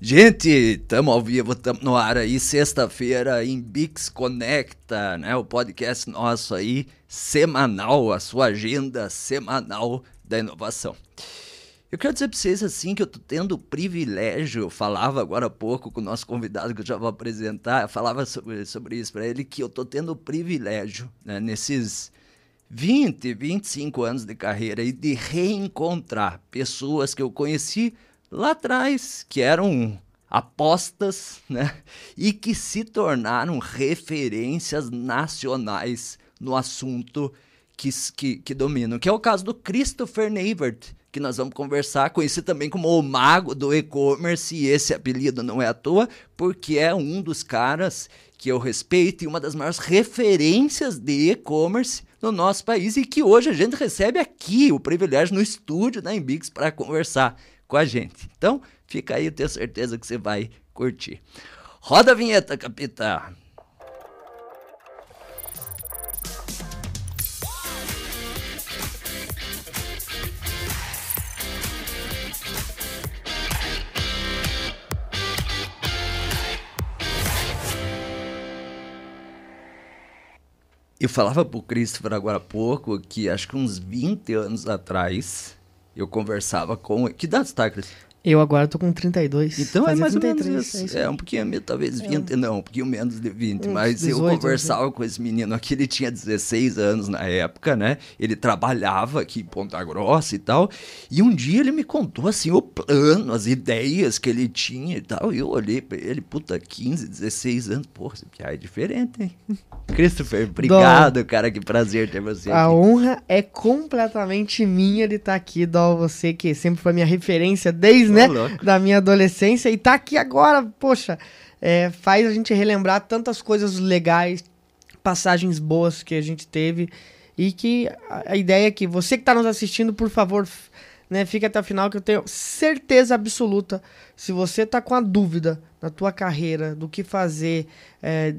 Gente, estamos ao vivo, estamos no ar aí, sexta-feira em Bix Conecta, né? O podcast nosso aí, semanal, a sua agenda semanal da inovação. Eu quero dizer para vocês assim que eu tô tendo o privilégio, eu falava agora há pouco com o nosso convidado que eu já vou apresentar, eu falava sobre, sobre isso para ele, que eu tô tendo o privilégio, né, nesses 20, 25 anos de carreira e de reencontrar pessoas que eu conheci lá atrás, que eram apostas, né? E que se tornaram referências nacionais no assunto que, que, que dominam, que é o caso do Christopher Navert, que nós vamos conversar, conhecido também como o mago do e-commerce, e esse apelido não é à toa, porque é um dos caras que eu respeito e uma das maiores referências de e-commerce no nosso país e que hoje a gente recebe aqui o privilégio no estúdio da Embix para conversar com a gente. Então, fica aí, eu tenho certeza que você vai curtir. Roda a vinheta, capitão. Eu falava pro Christopher agora há pouco que acho que uns 20 anos atrás eu conversava com. Que idade está, Christopher? Eu agora tô com 32. Então é mais 33, ou menos isso. É, é um pouquinho, talvez 20, é. não, um pouquinho menos de 20. mas 18, eu conversava assim. com esse menino aqui, ele tinha 16 anos na época, né? Ele trabalhava aqui em Ponta Grossa e tal. E um dia ele me contou, assim, o plano, as ideias que ele tinha e tal. E eu olhei pra ele, puta, 15, 16 anos. Porra, esse piá é diferente, hein? Christopher, obrigado, cara. Que prazer ter você A aqui. honra é completamente minha de estar aqui, Dó. Você que sempre foi minha referência desde né? Da minha adolescência. E tá aqui agora, poxa, é, faz a gente relembrar tantas coisas legais, passagens boas que a gente teve. E que a, a ideia é que você que está nos assistindo, por favor, né, fique até o final, que eu tenho certeza absoluta. Se você tá com a dúvida na tua carreira, do que fazer, é,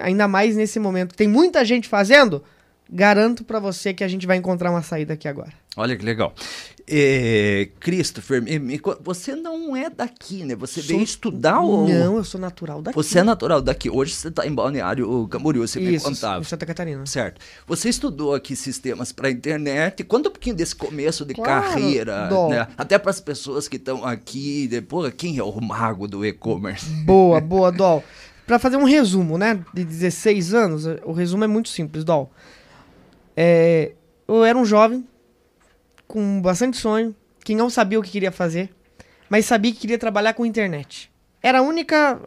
ainda mais nesse momento, tem muita gente fazendo, garanto para você que a gente vai encontrar uma saída aqui agora. Olha que legal. É, Christopher, você não é daqui, né? Você sou... veio estudar ou... Não, eu sou natural daqui. Você é natural daqui. Hoje você está em Balneário Camboriú, você Isso, me contava. em Santa Catarina. Certo. Você estudou aqui sistemas para internet. Conta um pouquinho desse começo de claro, carreira, né? Até para as pessoas que estão aqui. Depois, quem é o mago do e-commerce? Boa, boa, Dol. para fazer um resumo, né? De 16 anos, o resumo é muito simples, Dol. É, eu era um jovem com bastante sonho, que não sabia o que queria fazer, mas sabia que queria trabalhar com internet. Era a única.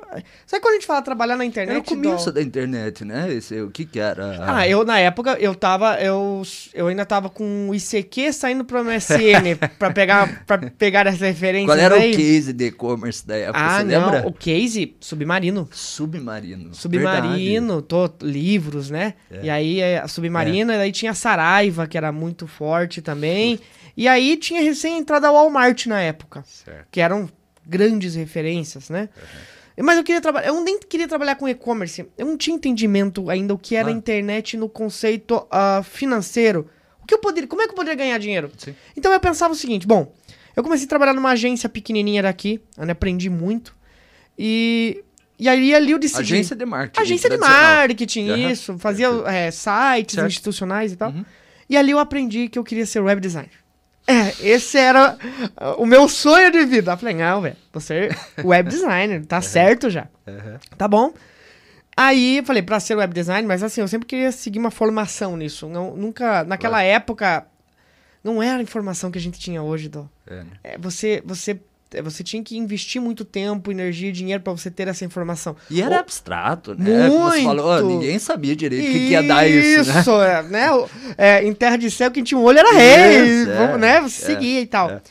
Sabe quando a gente fala trabalhar na internet? Era o começo do... da internet, né? Esse, o que que era? Ah, eu na época, eu tava. Eu, eu ainda tava com o ICQ saindo pro MSN pra pegar, pra pegar essa referência. Qual era o case de e-commerce da época? Ah, não. Lembra? O case, Submarino. Submarino. Submarino, tô, livros, né? É. E aí, é, a Submarino, é. e aí tinha Saraiva, que era muito forte também. E aí tinha recém entrado a Walmart na época. Certo. Que eram grandes referências, né? Uhum. Mas eu queria trabalhar. Eu nem queria trabalhar com e-commerce. Eu não tinha entendimento ainda o que era ah. internet no conceito uh, financeiro. O que eu poderia, como é que eu poderia ganhar dinheiro? Sim. Então eu pensava o seguinte: bom, eu comecei a trabalhar numa agência pequenininha daqui, onde aprendi muito. E e aí ali eu decidi. Agência de marketing. Agência de marketing, uhum. isso. Fazia é, sites certo. institucionais e tal. Uhum. E ali eu aprendi que eu queria ser web designer. É, esse era o meu sonho de vida. Eu falei, não, velho, você é web designer, tá uhum. certo já. Uhum. Tá bom. Aí eu falei, pra ser web designer, mas assim, eu sempre queria seguir uma formação nisso. Não, nunca, naquela época, não era a informação que a gente tinha hoje, Dó. É, né? é, você, você você tinha que investir muito tempo, energia e dinheiro para você ter essa informação. E era abstrato, né? Muito. Como você falou, ninguém sabia direito o que, ia dar isso, né? Isso, é, né? É, em terra de céu, quem tinha um olho era rei, isso, é, né? Você é, seguia e tal. É.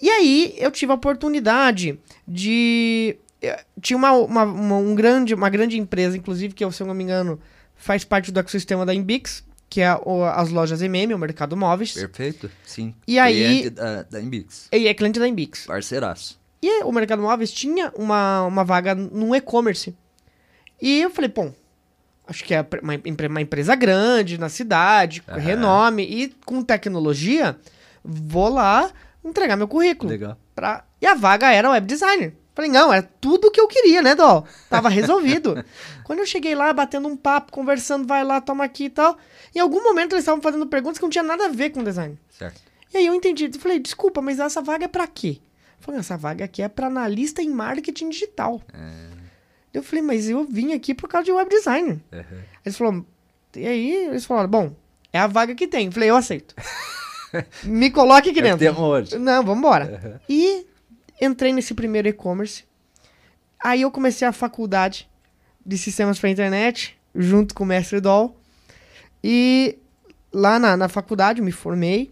E aí, eu tive a oportunidade de... Eh, tinha uma, uma, uma, um grande, uma grande empresa, inclusive, que, se eu não me engano, faz parte do ecossistema da Inbix, que é o, as lojas MM, o mercado móveis. Perfeito, sim. E aí, cliente da, da Inbix. E é cliente da Inbix. Parceiraço. E o mercado móveis tinha uma, uma vaga no e-commerce. E eu falei, pô, acho que é uma, uma empresa grande na cidade, com renome e com tecnologia, vou lá entregar meu currículo. Legal. Pra... E a vaga era web designer. Falei, não, é tudo que eu queria, né, Dol? Tava resolvido. Quando eu cheguei lá, batendo um papo, conversando, vai lá, toma aqui e tal. Em algum momento eles estavam fazendo perguntas que não tinha nada a ver com design. Certo. E aí eu entendi. Eu falei, desculpa, mas essa vaga é pra quê? Eu falei, essa vaga aqui é pra analista em marketing digital. É. Eu falei, mas eu vim aqui por causa de web design. Uhum. Eles falaram, e aí eles falaram, bom, é a vaga que tem. Eu falei, eu aceito. Me coloque aqui dentro. Não, vamos embora. Uhum. E entrei nesse primeiro e-commerce. Aí eu comecei a faculdade de sistemas para internet, junto com o mestre Doll. E lá na, na faculdade eu me formei.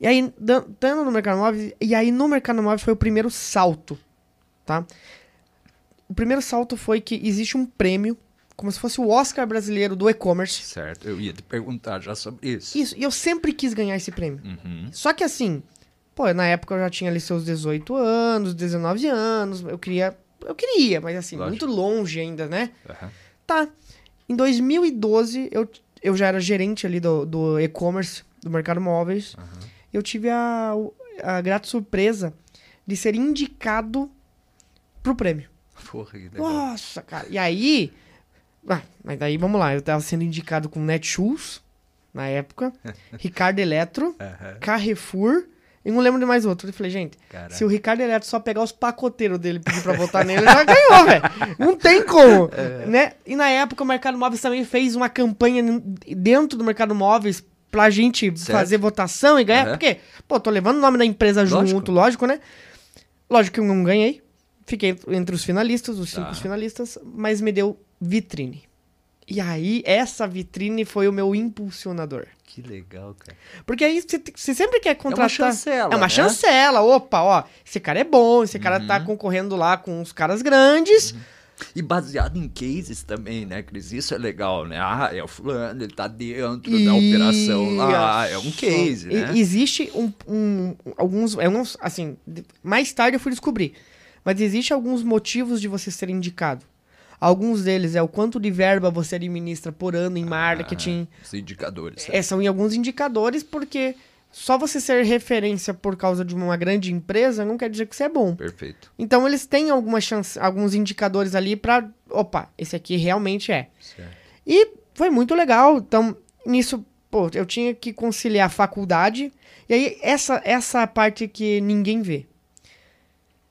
E aí, estando no mercado móvel, e aí no mercado móvel foi o primeiro salto, tá? O primeiro salto foi que existe um prêmio, como se fosse o Oscar brasileiro do e-commerce. Certo, eu ia te perguntar já sobre isso. Isso, e eu sempre quis ganhar esse prêmio. Uhum. Só que assim, pô, na época eu já tinha ali seus 18 anos, 19 anos, eu queria, eu queria, mas assim, Lógico. muito longe ainda, né? Aham. Tá. Em 2012, eu, eu já era gerente ali do, do e-commerce, do mercado móveis. Eu tive a, a grata surpresa de ser indicado pro prêmio. Porra, que legal. Nossa, cara. E aí. Ah, mas daí vamos lá. Eu tava sendo indicado com Netshoes na época, Ricardo Eletro, Aham. Carrefour e não lembro de mais outro. Eu falei, gente, Caraca. se o Ricardo Eletro só pegar os pacoteiros dele e pedir pra votar nele, ele já ganhou, velho. Não tem como, É. né? E na época o Mercado Móveis também fez uma campanha dentro do Mercado Móveis pra gente Certo. fazer votação e ganhar, Aham. porque, pô, tô levando o nome da empresa junto, lógico, né? Lógico que eu não ganhei. Fiquei entre os finalistas, os cinco Tá. finalistas, mas me deu vitrine. E aí, essa vitrine foi o meu impulsionador. Que legal, cara. Porque aí você sempre quer contratar. chancela, É uma né? chancela. Opa, ó. Esse cara é bom, esse cara Uhum. tá concorrendo lá com os caras grandes. E baseado em cases também, né, Cris? Isso é legal, né? Ah, é o fulano, ele tá dentro da operação lá, é um case, E- né? existe um, um- alguns, é uns, assim, mais tarde eu fui descobrir, mas existe alguns motivos de você ser indicado. Alguns deles é o quanto de verba você administra por ano em marketing. Ah, os indicadores. É, são em alguns indicadores, porque só você ser referência por causa de uma grande empresa não quer dizer que você é bom. Perfeito. Então eles têm algumas chances, alguns indicadores ali pra. Opa, esse aqui realmente é. Certo. E foi muito legal. Então, nisso, pô, eu tinha que conciliar a faculdade. E aí, essa, essa parte que ninguém vê.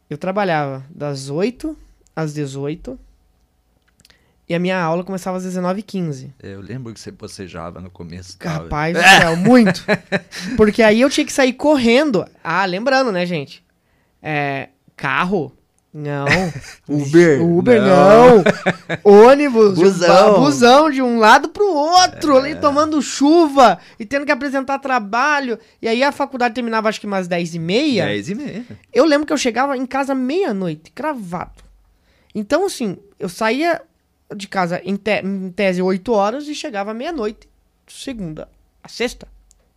Eu trabalhava das 8 às 18. E a minha aula começava às 19h15. Eu lembro que você bocejava no começo. Rapaz do céu, muito. Porque aí eu tinha que sair correndo. Ah, lembrando, né, gente? É, carro, não. Uber, Uber, não. não. Ônibus, Busão. busão. de um lado pro outro, ali tomando chuva e tendo que apresentar trabalho. E aí a faculdade terminava acho que umas 10 e meia. 10 e meia. Eu lembro que eu chegava em casa meia-noite, cravado. Então, assim, eu saía de casa em, te em tese 8 horas e chegava meia-noite, segunda a sexta.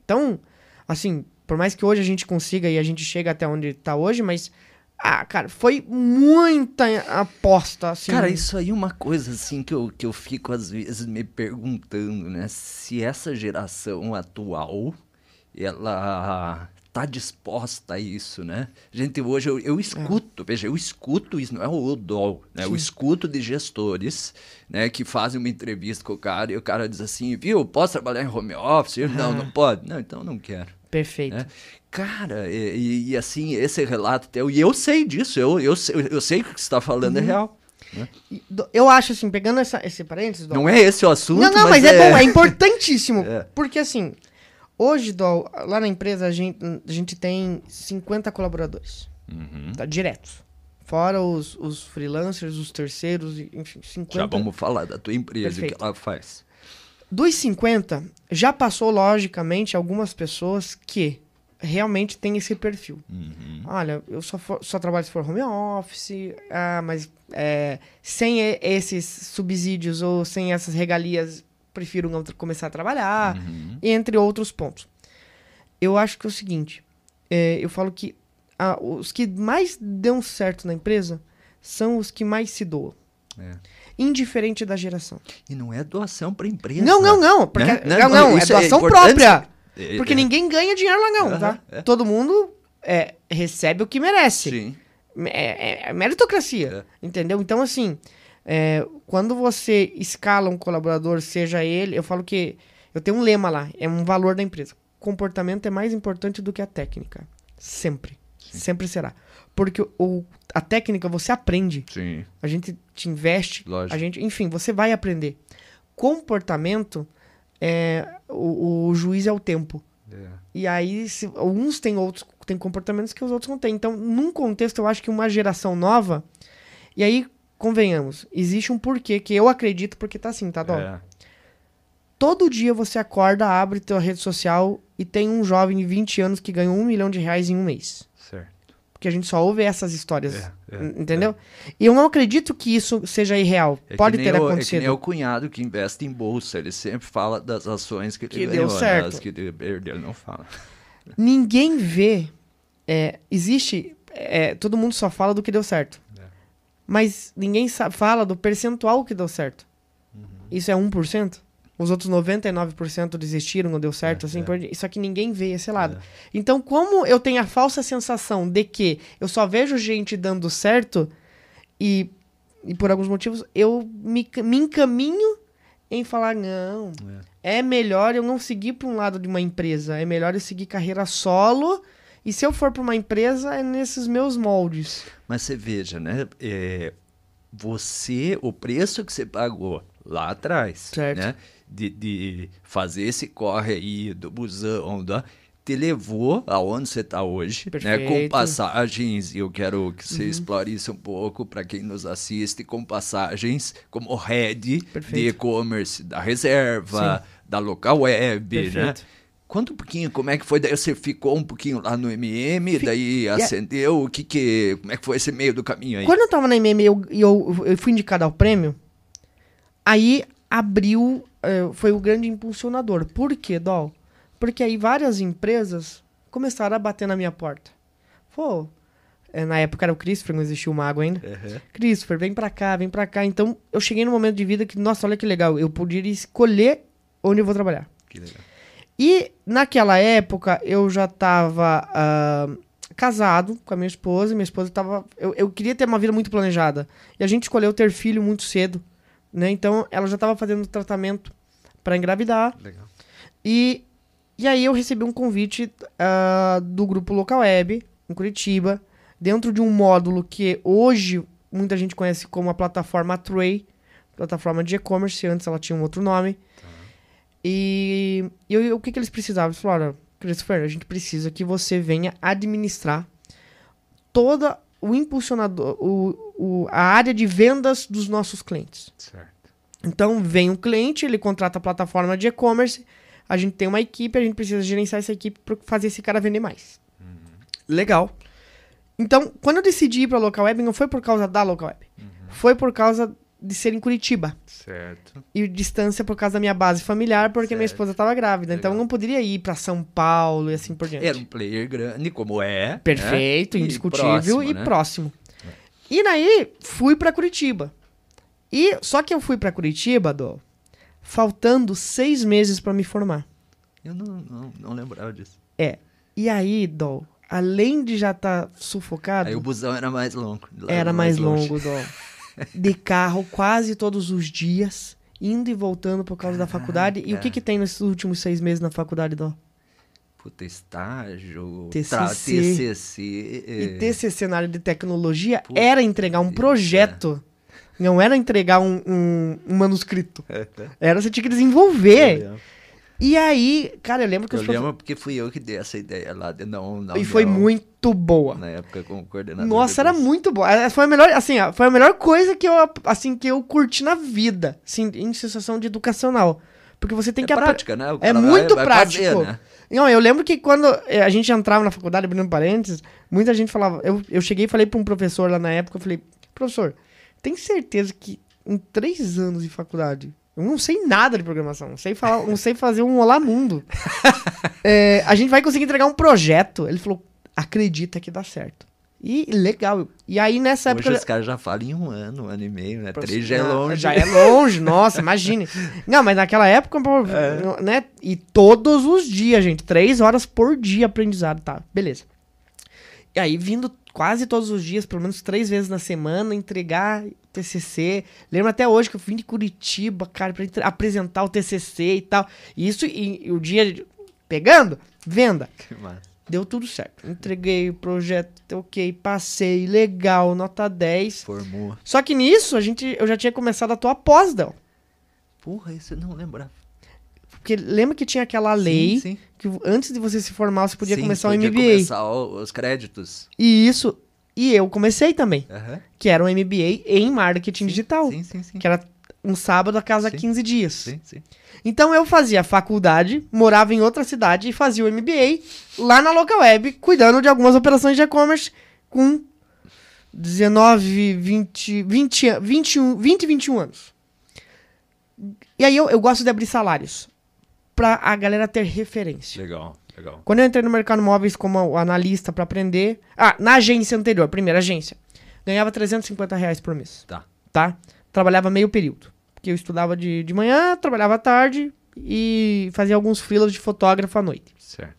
Então, assim, por mais que hoje a gente consiga e a gente chega até onde tá hoje, mas, ah, cara, foi muita aposta, assim. Cara, isso aí é uma coisa assim que eu, que eu fico às vezes me perguntando, né? Se essa geração atual, ela tá disposta a isso, né? Gente, hoje eu, eu escuto, veja, eu escuto isso, não é o dol, né? Eu Sim. escuto de gestores, né, que fazem uma entrevista com o cara e o cara diz assim, viu, posso trabalhar em home office? Eu, não, não pode. Não, então não quero. Perfeito. né? Cara, e, e- assim, esse relato teu, e eu sei disso, eu, eu, sei- eu sei que o que você está falando é real. E do- Eu acho, assim, pegando essa, esse parênteses, Não é esse o assunto, Não, não, mas, é... bom, é importantíssimo. É. Porque assim, hoje, Dol, lá na empresa a gente, a gente tem 50 colaboradores, Uhum. tá? Diretos. Fora os, os freelancers, os terceiros, enfim, 50. Já vamos falar da tua empresa, o que ela faz. Dos 50, já passou, logicamente, algumas pessoas que realmente têm esse perfil. Uhum. Olha, eu só, for- só trabalho se for home office, ah, mas é, sem esses subsídios ou sem essas regalias, prefiro não começar a trabalhar, Uhum. entre outros pontos. Eu acho que é o seguinte, é, eu falo que ah, os que mais dão certo na empresa são os que mais se doam, É. indiferente da geração. E não é doação para empresa. Não, não, não, porque, Né? não, não, é isso é doação importante. própria. É, Porque é. ninguém ganha dinheiro lá não, Aham, tá? é. Todo mundo é, recebe o que merece. Sim. É, é, é meritocracia, é. entendeu? Então, assim, é, quando você escala um colaborador, seja ele, eu falo que eu tenho um lema lá, é um valor da empresa. Comportamento é mais importante do que a técnica. Sempre. Sim. Sempre será. Porque o, a técnica você aprende. Sim. A gente te investe. Lógico. A gente, enfim, você vai aprender. Comportamento, é, o, o juiz é o tempo. É. E aí, se, uns têm outros têm comportamentos que os outros não têm. Então, num contexto, eu acho que uma geração nova. E aí, convenhamos, existe um porquê que eu acredito porque tá assim, tá, Dó? É. Todo dia você acorda, abre tua rede social e tem um jovem de 20 anos que ganhou um milhão de reais em um mês. Certo. Porque a gente só ouve essas histórias, é, é, entendeu? É. E eu não acredito que isso seja irreal. É Pode ter o, acontecido. É que nem o cunhado que investe em bolsa, ele sempre fala das ações que ele que ganhou, deu certo. Né? As que ele perdeu, ele não fala. Ninguém vê. É, existe. É, todo mundo só fala do que deu certo. Mas ninguém fala do percentual que deu certo. Uhum. Isso é 1%? Os outros 99% desistiram, não deu certo, é, assim, é. Por... isso aqui ninguém vê esse lado. É. Então, como eu tenho a falsa sensação de que eu só vejo gente dando certo e, e por alguns motivos eu me, me encaminho em falar, não, é. é melhor eu não seguir para um lado de uma empresa, é melhor eu seguir carreira solo e se eu for para uma empresa, é nesses meus moldes. Mas você veja, né? É, você, o preço que você pagou lá atrás, certo. né? De, de fazer esse corre aí do busão, da, te levou aonde você está hoje, né? Com passagens, e eu quero que você uhum. explore isso um pouco para quem nos assiste, com passagens como head Perfeito. de e-commerce da reserva, Sim. da local web, né? Perfeito. né? Conta um pouquinho como é que foi. Daí você ficou um pouquinho lá no MM, daí acendeu. O que que. Como é que foi esse meio do caminho aí? Quando eu tava na MM e eu, eu, eu, fui indicado ao prêmio, aí abriu. Uh, foi o grande impulsionador. Por quê, Dol? Porque aí várias empresas começaram a bater na minha porta. Pô, é, na época era o Christopher, não existia o Mago ainda. Uhum. Christopher, vem pra cá, vem pra cá. Então eu cheguei num momento de vida que, nossa, olha que legal. Eu poderia escolher onde eu vou trabalhar. Que legal. E naquela época eu já estava uh, ah, casado com a minha esposa. Minha esposa estava. Eu, eu queria ter uma vida muito planejada. E a gente escolheu ter filho muito cedo. Né? Então ela já estava fazendo tratamento para engravidar. Legal. E, e aí eu recebi um convite uh, do grupo Local Web, em Curitiba, dentro de um módulo que hoje muita gente conhece como a plataforma Tray, plataforma de e-commerce, antes ela tinha um outro nome. E, e o que, que eles precisavam? Eles falaram, Christopher, a gente precisa que você venha administrar toda o impulsionador, o, o, a área de vendas dos nossos clientes. Certo. Então, vem um cliente, ele contrata a plataforma de e-commerce, a gente tem uma equipe, a gente precisa gerenciar essa equipe para fazer esse cara vender mais. Uhum. Legal. Então, quando eu decidi ir para a local web, não foi por causa da local web. Uhum. Foi por causa de ser em Curitiba. Certo. E distância por causa da minha base familiar, porque certo. minha esposa estava grávida. Então, Legal. Então eu não poderia ir para São Paulo e assim por diante. Era um player grande, como é. Né? Perfeito, né? indiscutível e próximo. E né? próximo. É. E daí, fui para Curitiba. E só que eu fui para Curitiba, do faltando seis meses para me formar. Eu não, não, não lembrava disso. É. E aí, Dó, além de já estar tá sufocado. Aí o busão era mais longo. Era mais, mais longo, Dó. de carro quase todos os dias, indo e voltando por causa da faculdade. E o que, que tem nesses últimos seis meses na faculdade, Dó? Puta, estágio, TCC. TCC. E TCC na área de tecnologia Puta era entregar um projeto. Não era entregar um, um, um manuscrito. É, é. Era você tinha que desenvolver. É, e aí, cara, eu lembro que eu os lembro porque fui eu que dei essa ideia lá de não, não E foi muito boa. Na época como coordenador. Nossa, era muito boa. Foi a melhor, assim, foi a melhor coisa que eu, assim, que eu curti na vida, assim, em sensação de educacional. Porque você tem é que prática, né? É muito vai, prático. Fazer, né? Não, eu lembro que quando eh, a gente entrava na faculdade, abrindo parênteses, muita gente falava. Eu, eu cheguei e falei para um professor lá na época, eu falei, professor, tem certeza que em três anos de faculdade eu não sei nada de programação, não sei falar, não sei fazer um olá mundo. é, a gente vai conseguir entregar um projeto. Ele falou, acredita que dá certo. E legal. E aí nessa Hoje época. os caras já falam em um ano, um ano e meio, né? Três já é longe. Já é longe, nossa, imagine. Não, mas naquela época, é. né? E todos os dias, gente. Três horas por dia aprendizado, tá? Beleza. E aí, vindo quase todos os dias, pelo menos três vezes na semana, entregar TCC. Lembro até hoje que eu vim de Curitiba, cara, pra apresentar o TCC e tal. E isso, e, e o dia pegando, venda. Que massa. Deu tudo certo. Entreguei o projeto, ok, passei, legal, nota 10. Formou. Só que nisso, a gente, eu já tinha começado a tua pós, Del. Porra, isso eu não lembrava. Porque lembra que tinha aquela lei sim, sim. que antes de você se formar, você podia sim, começar podia o MBA. começar os créditos. E isso. E eu comecei também. Uhum. Que era um MBA em marketing digital. Sim, sim, sim. Que era um sábado a cada 15 dias. Sim, sim. Então eu fazia faculdade, morava em outra cidade e fazia o MBA lá na local web, cuidando de algumas operações de e-commerce com 19, 20, 20, 21, 20, 21 anos. E aí eu, eu gosto de abrir salários para a galera ter referência. Legal, legal. Quando eu entrei no mercado móveis como analista para aprender. Ah, na agência anterior, primeira agência, ganhava 350 reais por mês. Tá. Tá? Trabalhava meio período. Porque eu estudava de, de manhã, trabalhava à tarde e fazia alguns freelas de fotógrafo à noite. Certo.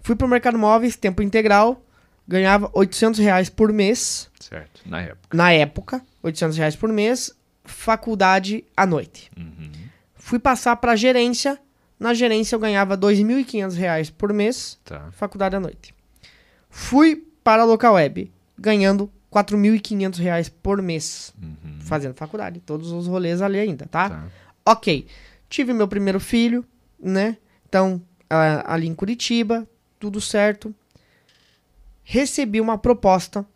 Fui pro mercado móveis, tempo integral, ganhava 800 reais por mês. Certo, na época. Na época, 800 reais por mês, faculdade à noite. Uhum. Fui passar para gerência, na gerência eu ganhava R$ 2.500 por mês, tá. faculdade à noite. Fui para a local web, ganhando R$ 4.500 por mês, uhum. fazendo faculdade. Todos os rolês ali ainda, tá? tá. Ok. Tive meu primeiro filho, né? Então, ali em Curitiba, tudo certo. Recebi uma proposta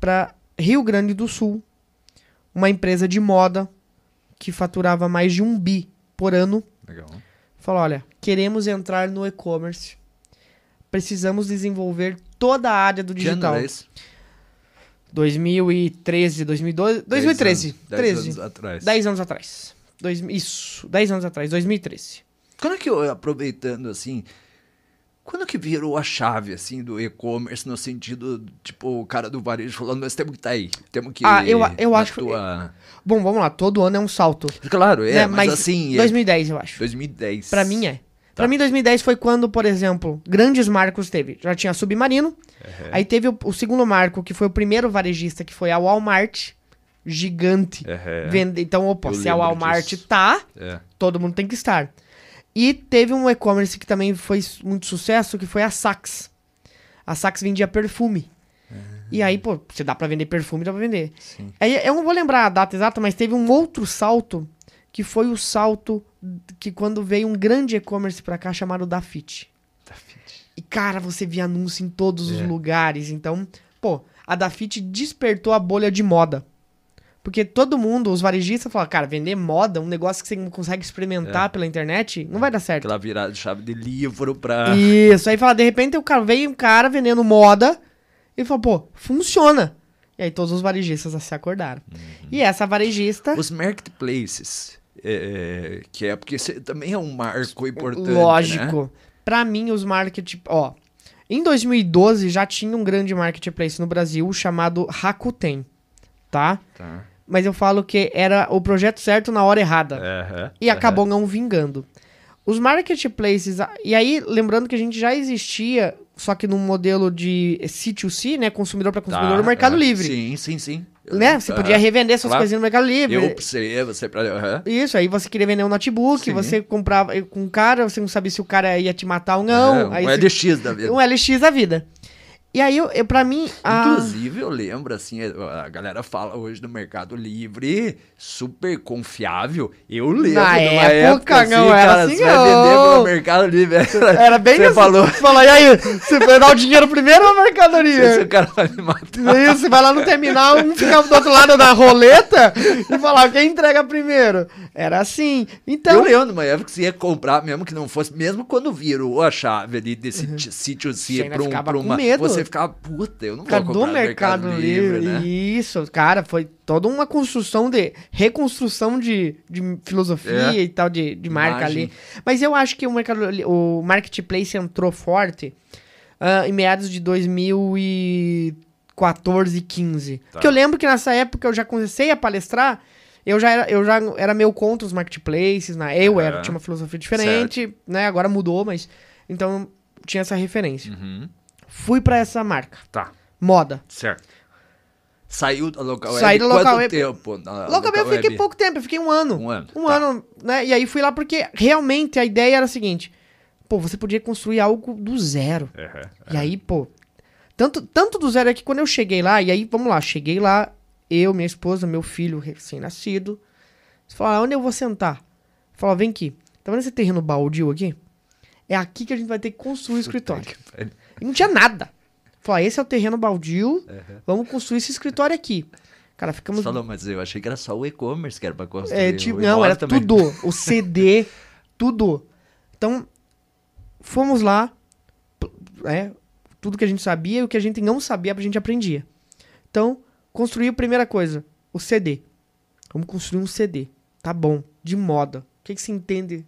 para Rio Grande do Sul, uma empresa de moda que faturava mais de um bi por ano Legal. Falou: olha, queremos entrar no e-commerce. Precisamos desenvolver toda a área do digital. Que ano é 2013, 2012, 2013. 10 anos atrás. 10 anos atrás. Dois, isso, 10 anos atrás, 2013. Quando é que eu, aproveitando assim, quando que virou a chave, assim, do e-commerce, no sentido, tipo, o cara do varejo falando, nós temos que estar tá aí, temos que... Ah, eu, eu acho tua... que... Bom, vamos lá, todo ano é um salto. Claro, é, né? mas, mas, assim... 2010, é... eu acho. 2010. Pra mim é. Tá. Pra mim, 2010 foi quando, por exemplo, grandes marcos teve. Já tinha Submarino, uhum. aí teve o, o, segundo marco, que foi o primeiro varejista, que foi a Walmart, gigante. Uhum. Vende... Então, opa, eu se a Walmart disso. tá, é. todo mundo tem que estar. E teve um e-commerce que também foi muito sucesso, que foi a Saks. A Saks vendia perfume. Uhum. E aí, pô, você dá pra vender perfume, dá pra vender. Sim. Aí, eu não vou lembrar a data exata, mas teve um outro salto, que foi o salto que quando veio um grande e-commerce pra cá chamado Dafit. Dafit. E, cara, você via anúncio em todos é. os lugares. Então, pô, a Dafit despertou a bolha de moda. Porque todo mundo, os varejistas, falam, cara, vender moda, um negócio que você não consegue experimentar é. pela internet, não vai dar certo. Aquela virada de chave de livro pra. Isso, aí fala, de repente o cara veio um cara vendendo moda e falou, pô, funciona. E aí todos os varejistas se acordaram. Uhum. E essa varejista. Os marketplaces. É, que é porque também é um marco importante. Lógico. Né? Pra mim, os market. Ó. Em 2012 já tinha um grande marketplace no Brasil chamado Rakuten. Tá? Tá mas eu falo que era o projeto certo na hora errada. Uhum, e acabou não vingando. Os marketplaces, e aí, lembrando que a gente já existia, só que num modelo de C2C, né? Consumidor para consumidor, tá, no Mercado Livre. Sim, sim, sim. Né? Você podia revender suas claro. coisinhas no Mercado Livre. Eu você, você pra... Uhum. Isso, aí você queria vender um notebook, sim. você comprava com um cara, você não sabia se o cara ia te matar ou não. É, um aí LX você... da vida. Um LX da vida. E aí, eu, eu, pra mim. A... Inclusive, eu lembro, assim, a galera fala hoje do Mercado Livre, super confiável. Eu lembro Na época, época não assim, era cara, assim, você vai vender pro Mercado Livre. Era bem Você assim, falou. Você falou, e aí, você vai dar o dinheiro primeiro ou Mercado Livre? Esse cara vai me matar. Isso, você vai lá no terminal, um fica do outro lado da roleta e falar, quem entrega primeiro? Era assim. Então. Eu lembro, uma época que você ia comprar, mesmo que não fosse, mesmo quando virou a chave ali desse uhum. sítio assim, pra, um, pra uma. Medo. Você você ficava, puta, eu não vou comprar do Mercado, Mercado Livre, Livre, né? Isso, cara, foi toda uma construção de reconstrução de, de filosofia é. e tal de, de marca Imagem. ali. Mas eu acho que o mercado o marketplace entrou forte uh, em meados de 2014 e 15. Tá. Porque eu lembro que nessa época eu já comecei a palestrar, eu já era, eu já era meio contra os marketplaces, né? Eu é. era, tinha uma filosofia diferente, certo. né? Agora mudou, mas então tinha essa referência. Uhum. Fui para essa marca. Tá. Moda. Certo. Saiu da local Saí web da local quanto web- tempo? na Local eu fiquei web? pouco tempo, eu fiquei um ano. Um ano, Um tá. ano, né? E aí fui lá porque realmente a ideia era a seguinte: pô, você podia construir algo do zero. Aham. E aí, pô, tanto, tanto do zero é que quando eu cheguei lá, e aí, vamos lá, cheguei lá, eu, minha esposa, meu filho recém-nascido. Você falou, ah, onde eu vou sentar? Falou, vem aqui. Tá vendo esse terreno baldio aqui? É aqui que a gente vai ter que construir o escritório. E não tinha nada. Falou, ah, esse é o terreno baldio, Aham. vamos construir esse escritório aqui. Cara, ficamos... Você falou, mas eu achei que era só o e-commerce que era pra construir. É, tipo, não, era também. tudo. O CD, tudo. Então, fomos lá, é, tudo que a gente sabia e o que a gente não sabia, a gente aprendia. Então, construiu a primeira coisa, o CD. Vamos construir um CD. Tá bom, de moda. O que, que se entende?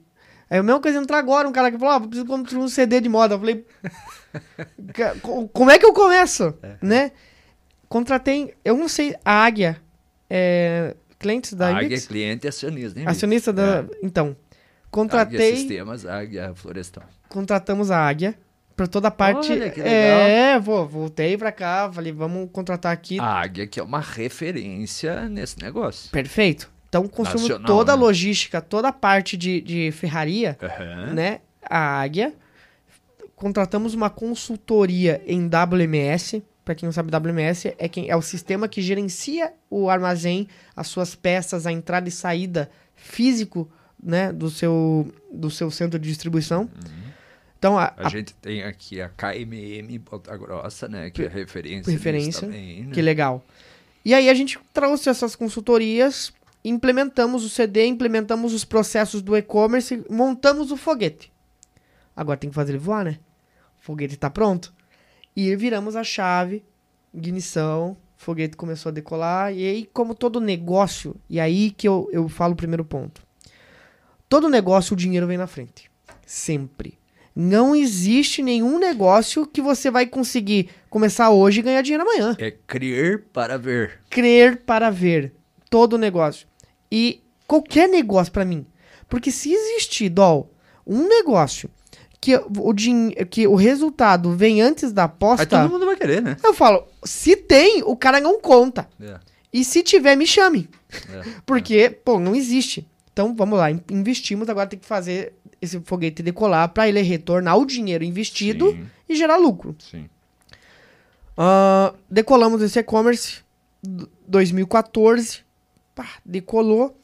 É a mesma coisa entrar agora, um cara que falou, ah, preciso construir um CD de moda. Eu falei, "Ca- co- como é que eu começo? Né? Contratei, eu não sei, a Águia, é, clientes da Águia é Index? cliente e acionista, hein? Acionista da. É. Então, Águia contratei. Sistemas, Águia Florestal. Contratamos a Águia pra toda a parte. Olha, que legal. É, vou, voltei pra cá, falei, vamos contratar aqui. A Águia que é uma referência nesse negócio. Perfeito. Então, construímos Nacional, toda a né? logística, toda a parte de, de ferraria, Aham. né? A Águia. Contratamos uma consultoria em WMS. Pra quem não sabe, WMS é, quem, é o sistema que gerencia o armazém, as suas peças, a entrada e saída físico, né? Do seu, do seu centro de distribuição. Então, a, A, a gente tem aqui a KMM Ponta Grossa, né? Que é referência. Referência, Também, né? Que legal. E aí a gente trouxe essas consultorias, implementamos o CD, implementamos os processos do e-commerce, montamos o foguete. Agora tem que fazer ele voar, né? O foguete tá pronto. E viramos a chave, ignição, o foguete começou a decolar. E aí, como todo negócio, e aí que eu, eu falo o primeiro ponto. Todo negócio, o dinheiro vem na frente. Sempre. Não existe nenhum negócio que você vai conseguir começar hoje e ganhar dinheiro amanhã É crer para ver. crer para ver todo negócio. E qualquer negócio pra mim. Porque se existir, Dol, um negócio que o, din que o resultado vem antes da Aí aposta, todo mundo vai querer, né? eu falo, se tem, o cara não conta. É, E se tiver, me chame. é. Porque, pô, não existe. Então, vamos lá, in- investimos, agora tem que fazer esse foguete decolar pra ele retornar o dinheiro investido Sim, e gerar lucro. sim. Ah, decolamos esse e-commerce d- 2014. Pá, decolou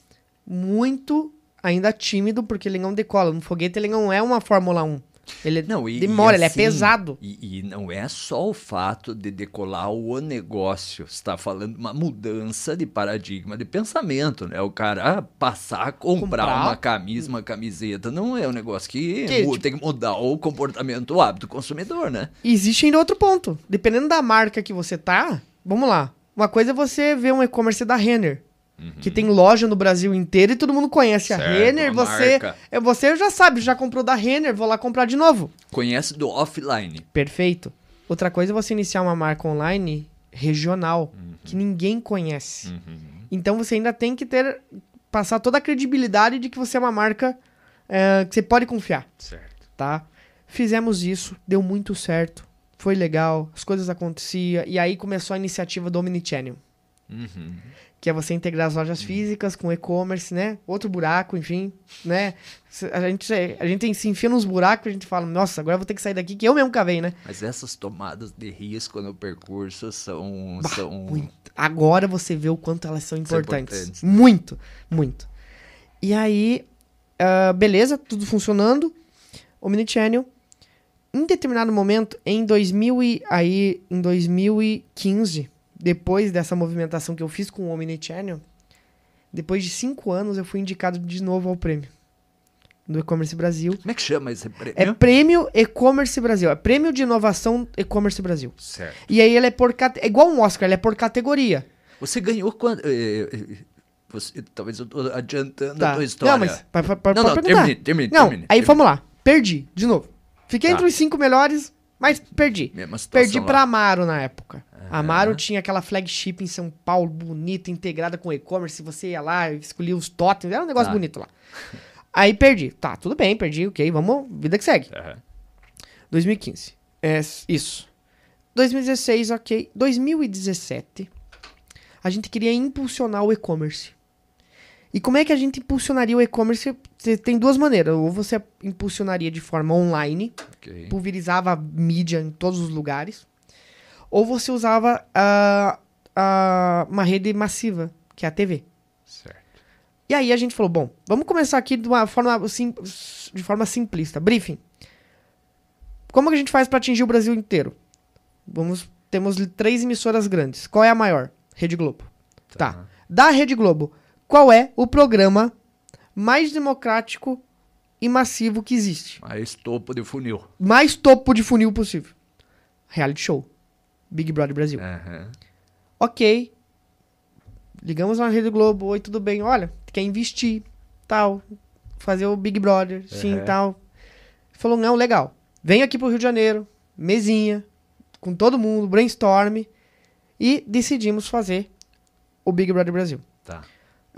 muito ainda tímido, porque ele não decola. No foguete ele não é uma Fórmula 1. Ele Não, e, demora, e ele é assim, pesado. E, e não é só o fato de decolar o negócio. Você está falando de uma mudança de paradigma de pensamento, né? O cara passar a comprar, Comprar. uma camisa, uma camiseta, não é um negócio que, Que, tipo- tem que mudar o comportamento, o hábito do consumidor, né? Existe ainda outro ponto. Dependendo da marca que você tá, vamos lá. Uma coisa é você ver um e-commerce da Renner. Que tem loja no Brasil inteiro e todo mundo conhece a Certo, Renner. uma Você, marca. é, você já sabe, já comprou da Renner, vou lá comprar de novo. Conhece do offline. Perfeito. Outra coisa é você iniciar uma marca online regional que ninguém conhece. Então você ainda tem que ter passar toda a credibilidade de que você é uma marca é, que você pode confiar, Certo. tá? Fizemos isso, deu muito certo, foi legal, as coisas aconteciam e aí começou a iniciativa do Omnichannel, Uhum. Que é você integrar as lojas físicas com e-commerce, né? Outro buraco, enfim, né? A gente, a gente se enfia nos buracos, a gente fala, nossa, agora eu vou ter que sair daqui, que eu mesmo cavei, né? Mas essas tomadas de risco no percurso são. Bah, são... muito. Agora você vê o quanto elas são São importantes. importantes. Muito, muito. E aí, ah, beleza, tudo funcionando. Omnichannel. Em determinado momento, em 2000 e, aí, em 2015, depois dessa movimentação que eu fiz com o Omnichannel, depois de cinco anos eu fui indicado de novo ao prêmio do E-Commerce Brasil. Como é que chama esse prêmio? É prêmio E-Commerce Brasil, é prêmio de inovação E-Commerce Brasil. Certo. E aí ele é por é igual um Oscar, ele é por categoria. Você ganhou quando. eh, eh, você- talvez eu tô adiantando Tá. a tua história. Não, mas pa- pa- Não, pode não, termine, termine, Não, termine, aí termine. vamos lá. Perdi, de novo. Fiquei Tá. entre os cinco melhores, mas perdi. Perdi pra Amaro na época. A Amaro tinha aquela flagship em São Paulo, bonita, integrada com e-commerce. Você ia lá, escolhia os totens, era um negócio Tá. bonito lá. Aí perdi. Tá, tudo bem, perdi, ok, vamos, vida que segue. Aham. 2015. É, isso. 2016, ok. 2017, a gente queria impulsionar o e-commerce. E como é que a gente impulsionaria o e-commerce? Você tem duas maneiras. Ou você impulsionaria de forma online, okay. pulverizava a mídia em todos os lugares, ou você usava uh, uh, uma rede massiva, que é a TV. Certo. E aí a gente falou, bom, vamos começar aqui de uma forma, sim, de forma simplista. Briefing. Como que a gente faz para atingir o Brasil inteiro? Vamos, temos três emissoras grandes. Qual é a maior? Rede Globo. Tá. tá. Da Rede Globo, qual é o programa mais democrático e massivo que existe? Mais topo de funil. Mais topo de funil possível. Reality show. Big Brother Brasil. Uhum. Ok. Ligamos na Rede Globo. Oi, tudo bem? Olha, quer investir, tal. Fazer o Big Brother, sim, tal. Falou, não, legal. Vem aqui pro Rio de Janeiro, mesinha, com todo mundo, brainstorm. E decidimos fazer o Big Brother Brasil. Tá.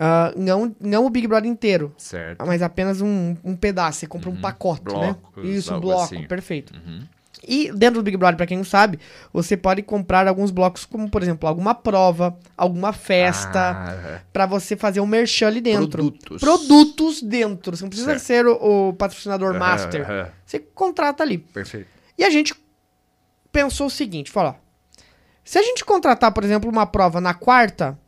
Uh, não, não o Big Brother inteiro. Certo. Mas apenas um, um pedaço. Você compra uhum. um pacote, né? Blocos, né? Isso, um bloco, assim. perfeito. Uhum. E dentro do Big Brother, para quem não sabe, você pode comprar alguns blocos, como por exemplo, alguma prova, alguma festa, ah, para você fazer um merchan ali dentro. Produtos. Produtos dentro. Você não precisa certo. ser o, o patrocinador master. Você contrata ali. Perfeito. E a gente pensou o seguinte: falou, se a gente contratar, por exemplo, uma prova na quarta,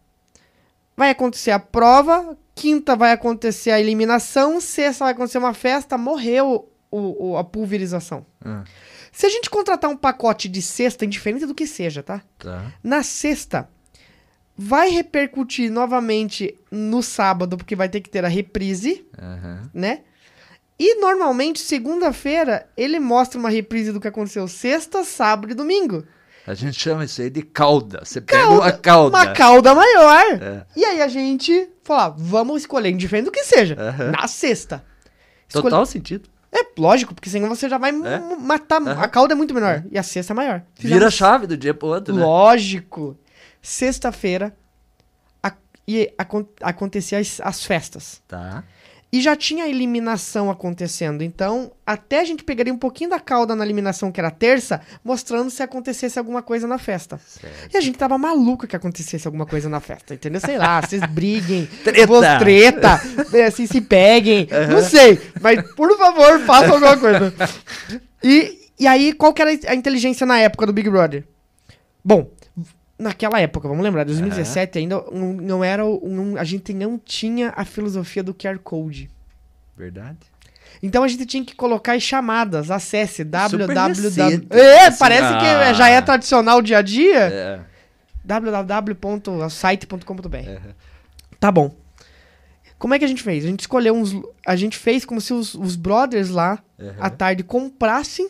vai acontecer a prova, quinta vai acontecer a eliminação, sexta vai acontecer uma festa, morreu o, o a pulverização. Ah. Se a gente contratar um pacote de sexta, indiferente do que seja, tá? tá? Na sexta, vai repercutir novamente no sábado, porque vai ter que ter a reprise, uhum. né? E normalmente, segunda-feira, ele mostra uma reprise do que aconteceu sexta, sábado e domingo. A gente chama isso aí de cauda. Você pega uma cauda. Uma cauda maior. É. E aí a gente fala, ah, vamos escolher indiferente do que seja. Uhum. Na sexta. Escolhe... Total sentido. É, lógico, porque senão você já vai é? matar. Uhum. A cauda é muito menor. E a cesta é maior. Fizemos... Vira a chave do dia pro outro, né? Lógico. Sexta-feira a... e acontecia as, as festas. Tá. E já tinha a eliminação acontecendo. Então, até a gente pegaria um pouquinho da cauda na eliminação, que era terça, mostrando se acontecesse alguma coisa na festa. Certo. E a gente tava maluco que acontecesse alguma coisa na festa, entendeu? Sei lá, vocês briguem, treta, treta assim, se peguem, uhum. não sei. Mas, por favor, façam alguma coisa. E, e aí, qual que era a inteligência na época do Big Brother? Bom, naquela época, vamos lembrar, 2017 uhum. ainda não, não era. Um, a gente não tinha a filosofia do QR Code. Verdade. Então a gente tinha que colocar as chamadas. Acesse www. É, assim, parece ah. que já é tradicional dia a dia. É. www.site.com.br. Uhum. Tá bom. Como é que a gente fez? A gente escolheu uns. A gente fez como se os, os brothers lá uhum. à tarde comprassem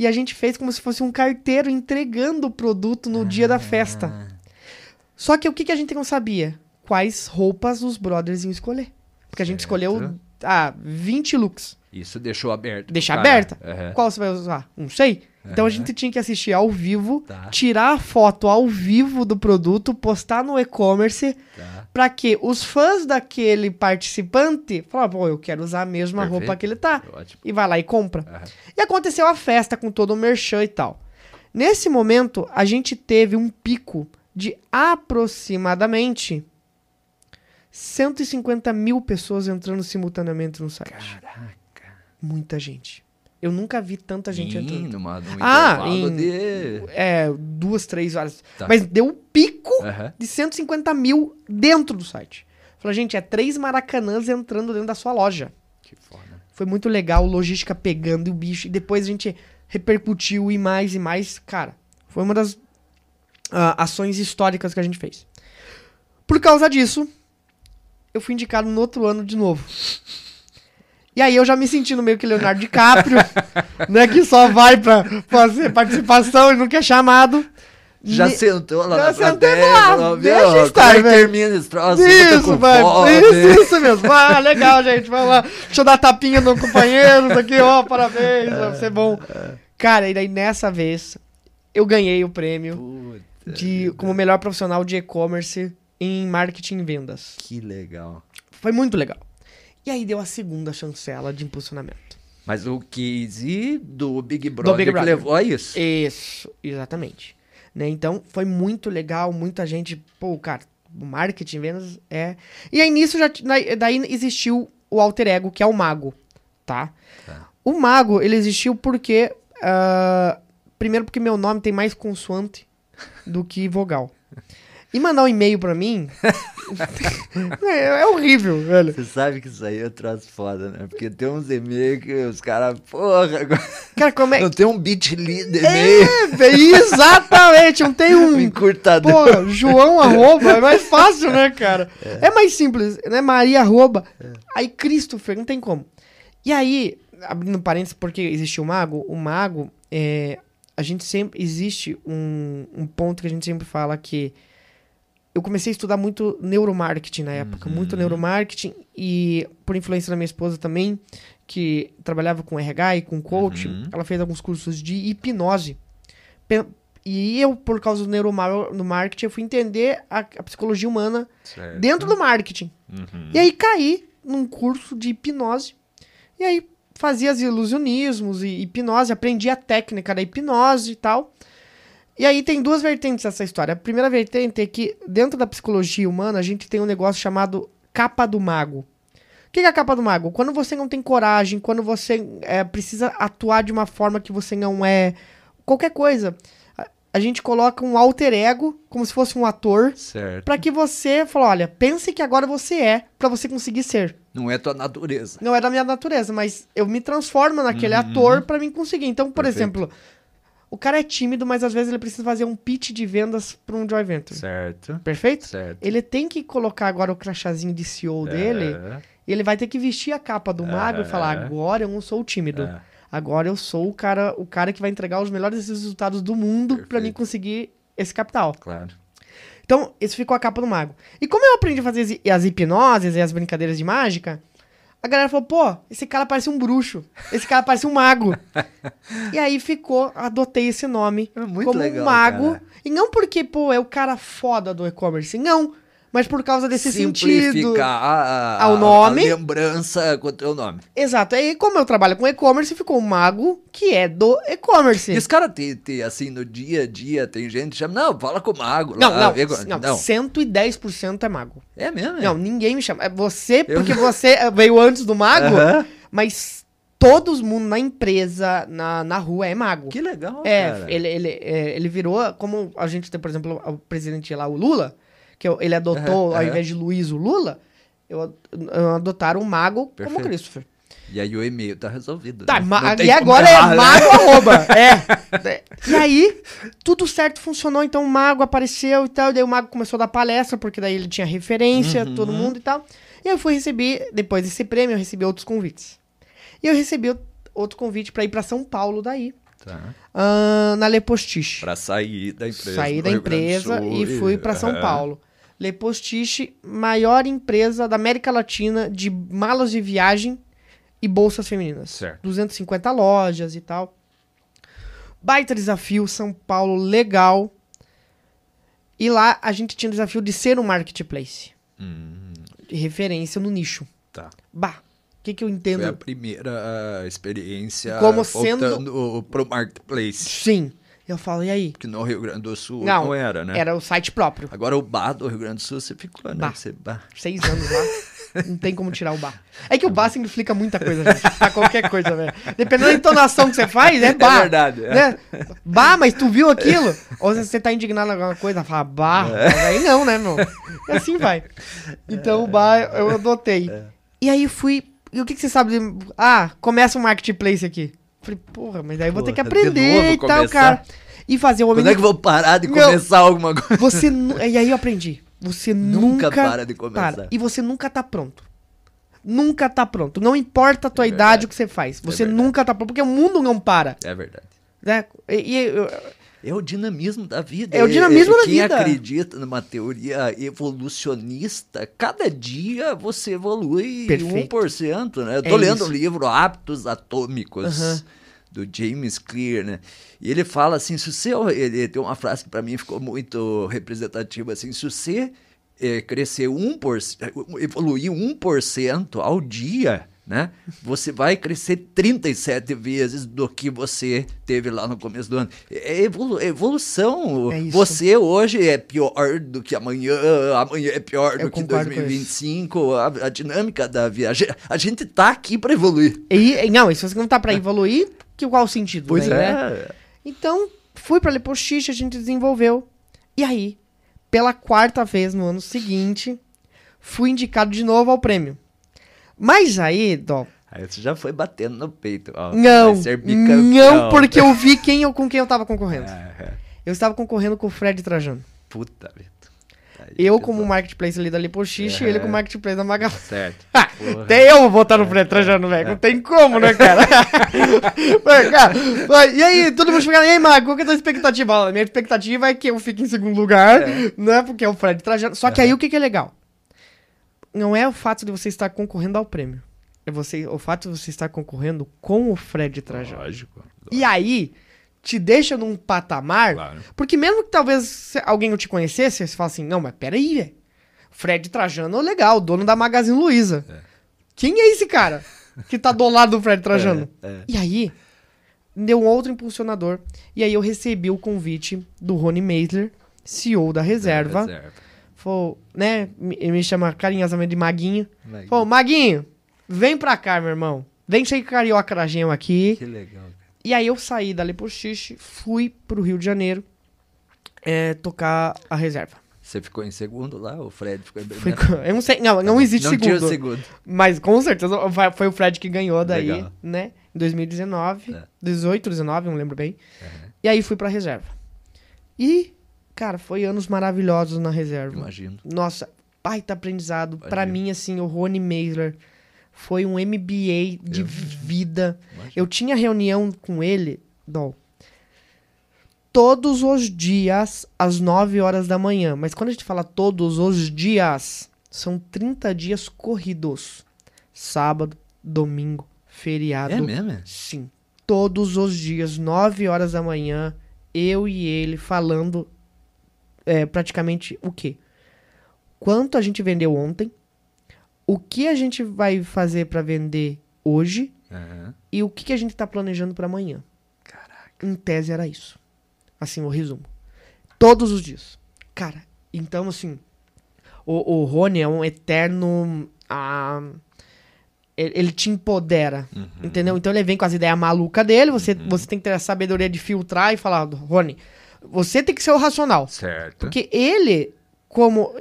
e a gente fez como se fosse um carteiro entregando o produto no ah. dia da festa. Ah. Só que o que, que a gente não sabia? Quais roupas os brothers iam escolher. Porque a gente escolheu ah, 20 looks. Isso deixou aberto. Deixar aberta. Uhum. Qual você vai usar? Não sei. Então a gente tinha que assistir ao vivo, tá. tirar a foto ao vivo do produto, postar no e-commerce, tá. para que os fãs daquele participante falem, pô, eu quero usar a mesma Perfeito. roupa que ele tá. Ótimo. E vai lá e compra. Uhum. E aconteceu a festa com todo o merchan e tal. Nesse momento, a gente teve um pico de aproximadamente 150 mil pessoas entrando simultaneamente no site. Caraca. Muita gente. Eu nunca vi tanta gente Sim, entrando. Numa, num ah, em de... é, duas, três horas. Tá. Mas deu um pico uhum. de 150 mil dentro do site. Falei, gente, é três maracanãs entrando dentro da sua loja. Que foda. Foi muito legal, logística pegando o bicho. E depois a gente repercutiu e mais e mais. Cara, foi uma das uh, ações históricas que a gente fez. Por causa disso, eu fui indicado no outro ano de novo. E aí eu já me sentindo meio que Leonardo DiCaprio, né? Que só vai pra fazer participação e não quer chamado. Já ne... sentou lá já na lá, deixa estar, velho. termina esse troço, Isso, velho, isso, isso mesmo. Ah, legal, gente, vai lá. Deixa eu dar tapinha no companheiro, isso aqui, ó, parabéns, vai ser bom. Cara, e daí nessa vez, eu ganhei o prêmio Puta de, como melhor profissional de e-commerce em marketing e vendas. Que legal. Foi muito legal. E aí deu a segunda chancela de impulsionamento. Mas o case do Big Brother, do Big Brother. levou a isso. Isso, exatamente. Né? Então, foi muito legal, muita gente, pô, cara, o marketing, vendas é... E aí, nisso, já, daí existiu o alter ego, que é o mago, tá? tá. O mago, ele existiu porque... Uh, primeiro porque meu nome tem mais consoante do que vogal. E mandar um e-mail pra mim é, é, horrível, velho. Você sabe que isso aí é troço foda, né? Porque tem uns e-mails que os caras, porra, cara, como é... não tem um bit lead e-mail. É, exatamente, não tem um... um encurtador. Porra, João arroba, é mais fácil, né, cara? É, é mais simples, né? Maria arroba. É. Aí Christopher, não tem como. E aí, abrindo parênteses, porque existe o mago, o mago, é, a gente sempre, existe um, um ponto que a gente sempre fala que eu comecei a estudar muito neuromarketing na época, uhum. muito neuromarketing e por influência da minha esposa também, que trabalhava com RH e com coach, uhum. ela fez alguns cursos de hipnose. E eu, por causa do neuromarketing, eu fui entender a, a psicologia humana certo. dentro do marketing. Uhum. E aí caí num curso de hipnose. E aí fazia os ilusionismos e hipnose, aprendi a técnica da hipnose e tal. E aí tem duas vertentes dessa história. A primeira vertente é que dentro da psicologia humana a gente tem um negócio chamado capa do mago. O que é a capa do mago? Quando você não tem coragem, quando você é, precisa atuar de uma forma que você não é. Qualquer coisa. A, gente coloca um alter ego, como se fosse um ator, para que você fale, olha, pense que agora você é, para você conseguir ser. Não é tua natureza. Não é da minha natureza, mas eu me transformo naquele uhum. ator para mim conseguir. Então, por Perfeito. exemplo, o cara é tímido, mas às vezes ele precisa fazer um pitch de vendas para um Joy Venture. Certo. Perfeito? Certo. Ele tem que colocar agora o crachazinho de CEO é. dele. E ele vai ter que vestir a capa do mago é. e falar: agora eu não sou tímido. É. Agora eu sou o cara, o cara que vai entregar os melhores resultados do mundo para mim conseguir esse capital. Claro. Então, esse ficou a capa do mago. E como eu aprendi a fazer as hipnoses e as brincadeiras de mágica, a galera falou, pô, esse cara parece um bruxo. Esse cara parece um mago. e aí ficou, adotei esse nome é como legal, mago. Cara. E não porque, pô, é o cara foda do e-commerce. Não mas por causa desse sentido. A, ao nome. A lembrança com o teu nome. Exato. Aí, como eu trabalho com e-commerce, ficou o mago que é do e-commerce. E os caras, assim, no dia a dia, tem gente que chama, não, fala com o mago. Não, lá, não, não, não. 110% é mago. É mesmo? É? Não, ninguém me chama. É você, porque eu... você veio antes do mago, uh -huh. mas todo mundo na empresa, na, na rua, é mago. Que legal, é, cara. Ele, ele, é, ele virou, como a gente tem, por exemplo, o presidente lá, o Lula que eu, ele adotou, uhum, ao invés de Luiz, o Lula, eu, eu adotaram o Mago Perfeito. como Christopher. E aí o e-mail tá resolvido. Tá, né? e agora é né? mago arroba. É. E aí, tudo certo funcionou, então o mago apareceu e tal. E daí o mago começou a dar palestra, porque daí ele tinha referência, uhum. todo mundo e tal. E eu fui receber, depois desse prêmio, eu recebi outros convites. E eu recebi outro convite para ir para São Paulo daí. Tá. Uh, na Lepostiche. Pra sair da empresa. Saí da empresa e fui para São Paulo. Le Postiche, maior empresa da América Latina de malas de viagem e bolsas femininas. Certo. 250 lojas e tal. Baita desafio, São Paulo, legal. E lá a gente tinha o desafio de ser um marketplace. Hum. De referência no nicho. Tá. Bah, o que, que eu entendo? Foi a primeira uh, experiência como sendo pro marketplace. Sim. Eu falo, e aí? Que no Rio Grande do Sul não, não era, né? Era o site próprio. Agora o bar do Rio Grande do Sul, você ficou, né? Bar. Você, bar. Seis anos lá. Não tem como tirar o bar. É que o bar significa muita coisa, gente. Pra qualquer coisa, velho. Dependendo da entonação que você faz, é bar. É verdade. É. Né? Bar, mas tu viu aquilo? Ou se você tá indignado com alguma coisa, fala bar. É. Aí não, né, meu? E assim vai. Então o bar eu adotei. É. E aí fui. E o que, que você sabe de. Ah, começa um marketplace aqui. Falei, porra, mas aí eu vou ter que aprender e tal, cara e fazer o homem. Quando é que vou parar de começar Meu, alguma coisa? Você E aí eu aprendi. Você nunca, nunca para de começar. Para. E você nunca tá pronto. Nunca tá pronto. Não importa a tua é idade o que você faz. É você é nunca tá pronto. Porque o mundo não para. É verdade. Né? E, e, eu, é o dinamismo da vida. É o dinamismo é, da quem vida. Quem acredita numa teoria evolucionista, cada dia você evolui Perfeito. 1%, né? Eu tô é lendo o livro Hábitos Atômicos. Uhum do James Clear, né? E ele fala assim, se você, ele tem uma frase que para mim ficou muito representativa assim, se você é, crescer 1%, evoluir 1% ao dia, né? Você vai crescer 37 vezes do que você teve lá no começo do ano. É evolu evolução. É você hoje é pior do que amanhã, amanhã é pior Eu do que 2025. A, a, dinâmica da viagem. A gente tá aqui para evoluir. E, não, e se você não tá para evoluir, que qual o sentido? Pois daí, é. Né? Então, fui para Lepostiche, a gente desenvolveu. E aí, pela quarta vez no ano seguinte, fui indicado de novo ao prêmio. Mas aí, Dó. Aí você já foi batendo no peito. Ó, não, não, porque eu vi quem eu, com quem eu tava concorrendo. É, é. Eu estava concorrendo com o Fred Trajano. Puta vida. Eu como marketplace ali da Lipoxixe é. e ele como marketplace da Magalu. Certo. Até eu vou votar no Fred Trajano, velho. Não tem como, né, cara? cara e aí, todo mundo chegando, e aí, Mago, qual que é a tua expectativa? Minha expectativa é que eu fique em segundo lugar, é. né? Porque é o Fred Trajano. Só que aí o que, que é legal? Não é o fato de você estar concorrendo ao prêmio. É você, o fato de você estar concorrendo com o Fred Trajano. Lógico, lógico. E aí, te deixa num patamar. Claro. Porque mesmo que talvez alguém não te conhecesse, você fala assim: não, mas peraí, velho. Fred Trajano, legal, dono da Magazine Luiza. É. Quem é esse cara que tá do lado do Fred Trajano? É, é. E aí, deu um outro impulsionador. E aí eu recebi o convite do Rony Meisler, CEO da Reserva. reserva Falou, né? Ele me chama carinhosamente de Maguinho. Maguinho. Falou, Maguinho, vem pra cá, meu irmão. Vem ser carioca da gema aqui. Que legal. E aí eu saí dali por xixi, fui pro Rio de Janeiro é, tocar a reserva. Você ficou em segundo lá? O Fred ficou em primeiro? Eu não sei, não, não existe não segundo. Tinha segundo. Mas com certeza foi o Fred que ganhou daí, Legal. né? Em 2019, é. 18, 19, não lembro bem. Uhum. E aí fui pra reserva. E Cara, foi anos maravilhosos na reserva. Imagino. Nossa, baita aprendizado. para mim, assim, o Rony Meisler foi um MBA de Eu... vida. Imagino. Eu tinha reunião com ele, Dol, todos os dias às 9 horas da manhã. Mas quando a gente fala todos os dias, são 30 dias corridos. Sábado, domingo, feriado. É mesmo? Sim. Todos os dias, 9 horas da manhã, eu e ele falando é, praticamente o quê? Quanto a gente vendeu ontem, o que a gente vai fazer para vender hoje uhum. e o que, que a gente tá planejando para amanhã. Caraca. Em tese era isso. Assim, o resumo. Todos os dias. Cara, então assim, o, o Rony é um eterno. Ah, ele, ele te empodera, uhum. entendeu? Então ele vem com as ideias malucas dele, você, uhum. você tem que ter a sabedoria de filtrar e falar, Rony, você tem que ser o racional. Certo. Porque ele, como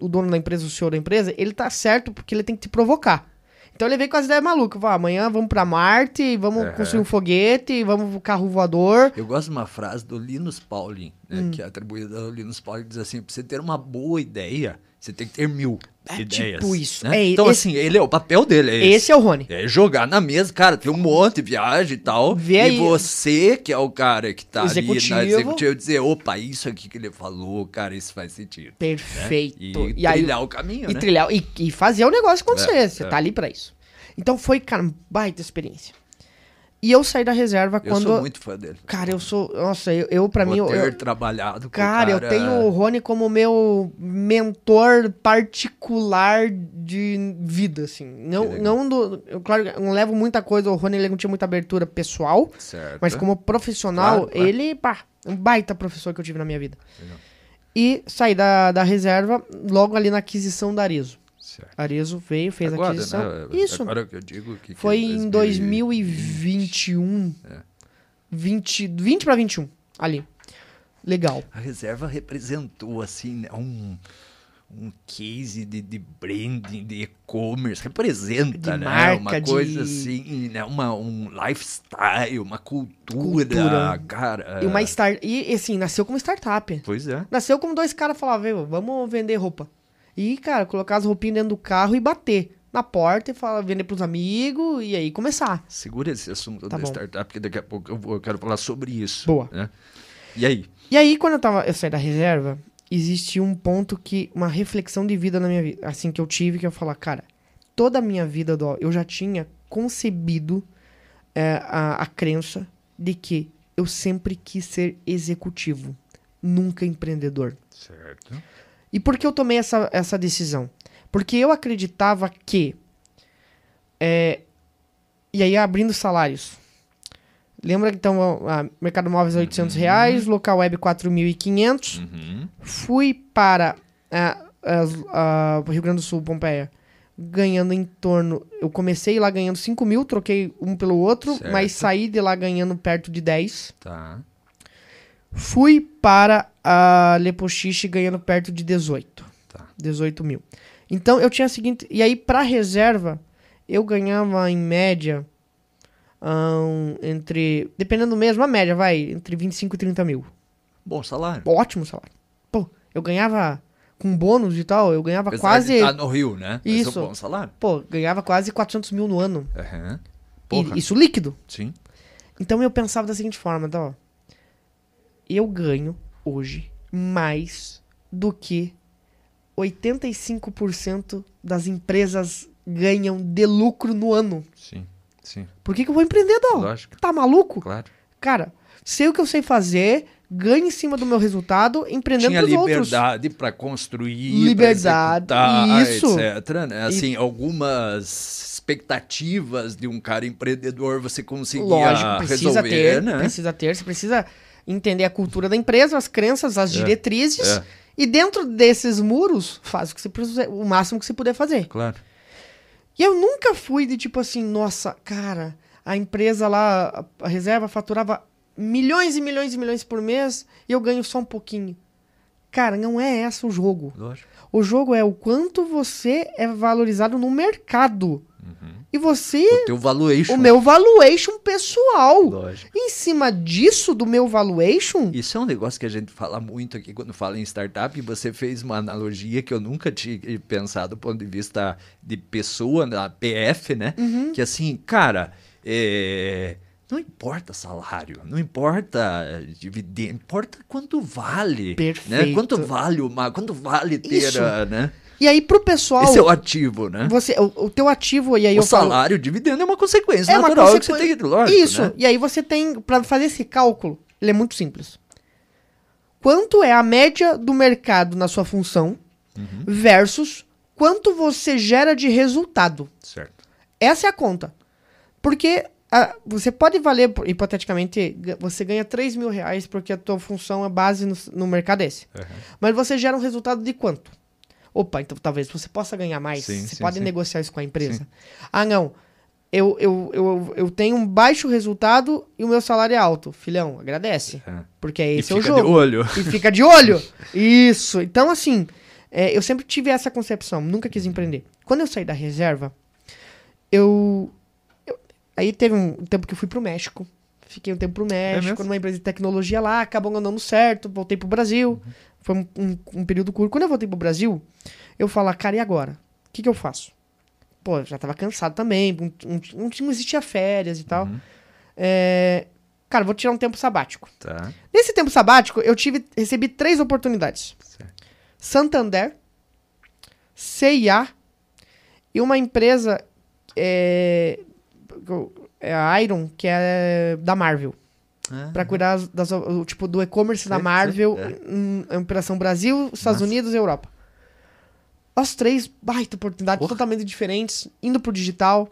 o dono da empresa, o senhor da empresa, ele tá certo porque ele tem que te provocar. Então ele veio com as ideias malucas. Falou, amanhã vamos pra Marte, vamos uhum. construir um foguete, vamos pro carro voador. Eu gosto de uma frase do Linus Pauling, né, hum. que é atribuída ao Linus Pauling, que diz assim, pra você ter uma boa ideia, você tem que ter mil. É ideias, tipo isso. Né? É, então, esse, assim, ele é o papel dele. É esse. esse é o Rony. É jogar na mesa, cara, tem um monte de viagem e tal. Vê e aí. você, que é o cara que tá executivo. ali na executiva, dizer, opa, isso aqui que ele falou, cara, isso faz sentido. Perfeito. Né? E, e, trilhar aí, o caminho, e né? Trilhar, e, e fazer o negócio acontecer. É, você é. tá ali pra isso. Então foi, cara, baita experiência. E eu saí da reserva eu quando. Eu sou muito fã dele. Cara, eu sou. Nossa, eu, eu pra Vou mim. Ter eu, trabalhado com cara, cara, eu tenho o Rony como meu mentor particular de vida, assim. Não, não do. Eu, claro, não levo muita coisa. O Rony ele não tinha muita abertura pessoal. Certo. Mas como profissional, claro, claro. ele, pá, um baita professor que eu tive na minha vida. Legal. E saí da, da reserva logo ali na aquisição da Arezo. Certo. Arezo veio, fez Agora, a aquisição. Né? Isso. Agora que eu digo que. Foi que em 2021. É. 20, 20 para 21, ali. Legal. A reserva representou, assim, né, um, um case de, de branding, de e-commerce, representa, de né? Marca, uma coisa de... assim, né? Uma, um lifestyle, uma cultura, cultura. cara. E uma start... E assim, nasceu como startup. Pois é. Nasceu como dois caras falavam, vamos vender roupa. E, cara, colocar as roupinhas dentro do carro e bater na porta e falar, vender pros amigos e aí começar. Segura esse assunto tá da bom. startup, porque daqui a pouco eu, vou, eu quero falar sobre isso. Boa. Né? E aí? E aí, quando eu, tava, eu saí da reserva, existia um ponto que, uma reflexão de vida na minha vida, assim, que eu tive, que eu falar, cara, toda a minha vida, eu já tinha concebido é, a, a crença de que eu sempre quis ser executivo, nunca empreendedor. Certo. E por que eu tomei essa, essa decisão? Porque eu acreditava que é, E aí, abrindo salários. Lembra que então, a Mercado Móveis 800 reais, local web 4.500. Uhum. Fui para a, a, a Rio Grande do Sul, Pompeia, ganhando em torno. Eu comecei lá ganhando 5 mil, troquei um pelo outro, Certo. mas saí de lá ganhando perto de 10. Tá. Fui para a Lepochiche ganhando perto de 18. Tá. 18 mil. Então eu tinha a seguinte. E aí, para reserva, eu ganhava em média. ahn, entre. Dependendo mesmo, a média, vai. Entre 25 e 30 mil. Bom salário. Ótimo salário. Pô, eu ganhava. Com bônus e tal, eu ganhava Apesar quase. de tá no Rio, né? Mas é Isso. um bom salário. Pô, ganhava quase 400 mil no ano. E- Porra. isso líquido. Sim. Então eu pensava da seguinte forma, tá, ó. Eu ganho hoje mais do que 85% das empresas ganham de lucro no ano. Sim. Sim. Por que, que eu vou empreender, Dó? Lógico. Tá maluco? Claro. Cara, sei o que eu sei fazer, ganho em cima do meu resultado, empreendendo Tinha liberdade para construir, Liberdade, pra isso. etc. Né? Assim, algumas expectativas de um cara empreendedor você conseguia Lógico, precisa resolver, ter, né? precisa ter, você precisa entender a cultura da empresa, as crenças, as diretrizes, é. e dentro desses muros, faz o que você precisa, o máximo que você puder fazer. Claro. E eu nunca fui de tipo assim, nossa, cara, a empresa lá, a a reserva faturava milhões e milhões e milhões por mês e eu ganho só um pouquinho. Cara, não é esse o jogo. Lógico. O jogo é o quanto você é valorizado no mercado. E você, O teu valuation. o meu valuation pessoal. Lógico. Em cima disso, do meu valuation, Isso é um negócio que a gente fala muito aqui quando fala em startup. E você fez uma analogia que eu nunca tinha pensado do ponto de vista de pessoa, da PF, né? Uhum. Que assim, cara, é, não importa salário, não importa dividendo, importa quanto vale. Né? Perfeito. Quanto vale uma, quanto vale ter, Isso. né? E aí pro pessoal, Esse é o ativo, né? você, o, o teu ativo, e aí o eu falo, salário, o dividendo é uma consequência É uma natural que você tem, lógico, Isso. né? E aí você tem, pra fazer esse cálculo, ele é muito simples. Quanto é a média do mercado na sua função Uhum. versus quanto você gera de resultado? Certo. Essa é a conta. Porque ah, você pode valer, hipoteticamente, você ganha 3 mil reais porque a tua função é base no, no mercado esse. Uhum. Mas você gera um resultado de quanto? Opa, então talvez você possa ganhar mais. Sim, você sim, pode sim. negociar isso com a empresa. Ah, não. Eu, eu, eu, eu tenho um baixo resultado e o meu salário é alto. Filhão, agradece. É. Porque E esse é o fica de jogo. olho. E fica de olho. Isso. Então, assim, é, eu sempre tive essa concepção. Nunca quis empreender. Quando eu saí da reserva, eu. eu- aí teve um tempo que eu fui pro México. Fiquei um tempo pro México, mesmo? numa empresa de tecnologia lá, acabou não dando certo, voltei pro Brasil. Foi um, um- um período curto. Quando eu voltei pro Brasil, eu falo, cara, e agora? O que, que eu faço? Pô, eu já tava cansado também, não, não, não, existia férias e tal. É, cara, vou tirar um tempo sabático. Tá. Nesse tempo sabático, eu tive, recebi três oportunidades. Certo. Santander, CIA e uma empresa é, é a Iron, que é da Marvel. Ah, Pra cuidar das, tipo do e-commerce da Marvel, sei, em, em operação Brasil, Estados Massa. Unidos e Europa. As três, baita oportunidades Porra. totalmente diferentes, indo pro digital.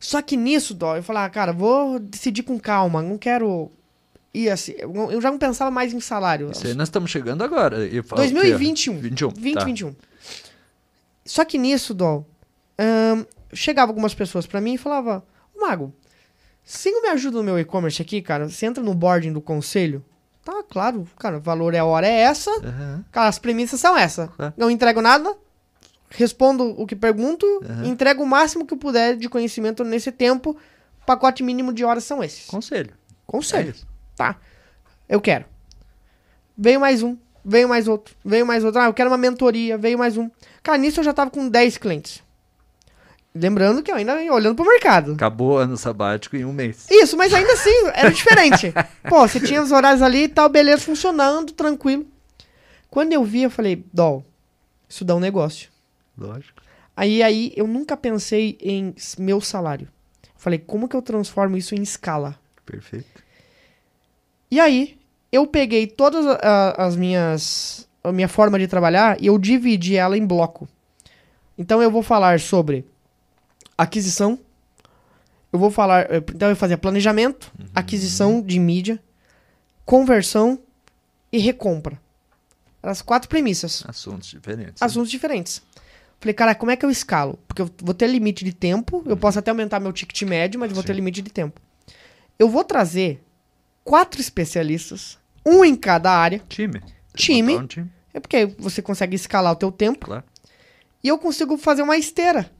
Só que nisso, Dó, eu falei, ah, cara, vou decidir com calma, não quero ir assim. Eu já não pensava mais em salário. Isso aí nós estamos chegando agora. Falo 2021. 21. 2021. Tá. Só que nisso, Dol, ahn, chegava algumas pessoas pra mim e falava, "Ô, Mago, se não me ajuda no meu e-commerce aqui, cara, você entra no boarding do conselho, tá, claro, cara, o valor é a hora é essa, Aham. cara, as premissas são essa. É. Não entrego nada, respondo o que pergunto, Aham. entrego o máximo que eu puder de conhecimento nesse tempo, pacote mínimo de horas são esses. Conselho. Conselho. É. Tá. Eu quero. Veio mais um. Veio mais outro. Veio mais outro. Ah, eu quero uma mentoria. Veio mais um. Cara, nisso eu já tava com 10 clientes. Lembrando que eu ainda ia olhando pro mercado. Acabou o ano sabático em um mês. Isso, mas ainda assim era diferente. Pô, você tinha os horários ali e tal, beleza, funcionando, tranquilo. Quando eu vi, eu falei, Dol, isso dá um negócio. Lógico. Aí, aí eu nunca pensei em meu salário. Falei, como que eu transformo isso em escala? Perfeito. E aí, eu peguei todas as minhas. a minha forma de trabalhar e eu dividi ela em bloco. Então eu vou falar sobre aquisição, eu vou falar. eh, Então, eu fazia planejamento, aquisição de mídia, conversão e recompra. Eram as quatro premissas. Assuntos diferentes. Assuntos diferentes. Falei, cara, como é que eu escalo? Porque eu vou ter limite de tempo, eu posso até aumentar meu ticket médio, mas eu vou ter Sim. limite de tempo. Eu vou trazer quatro especialistas, um em cada área, Time. Time. Um time, é porque você consegue escalar o teu tempo, claro. e eu consigo fazer uma esteira.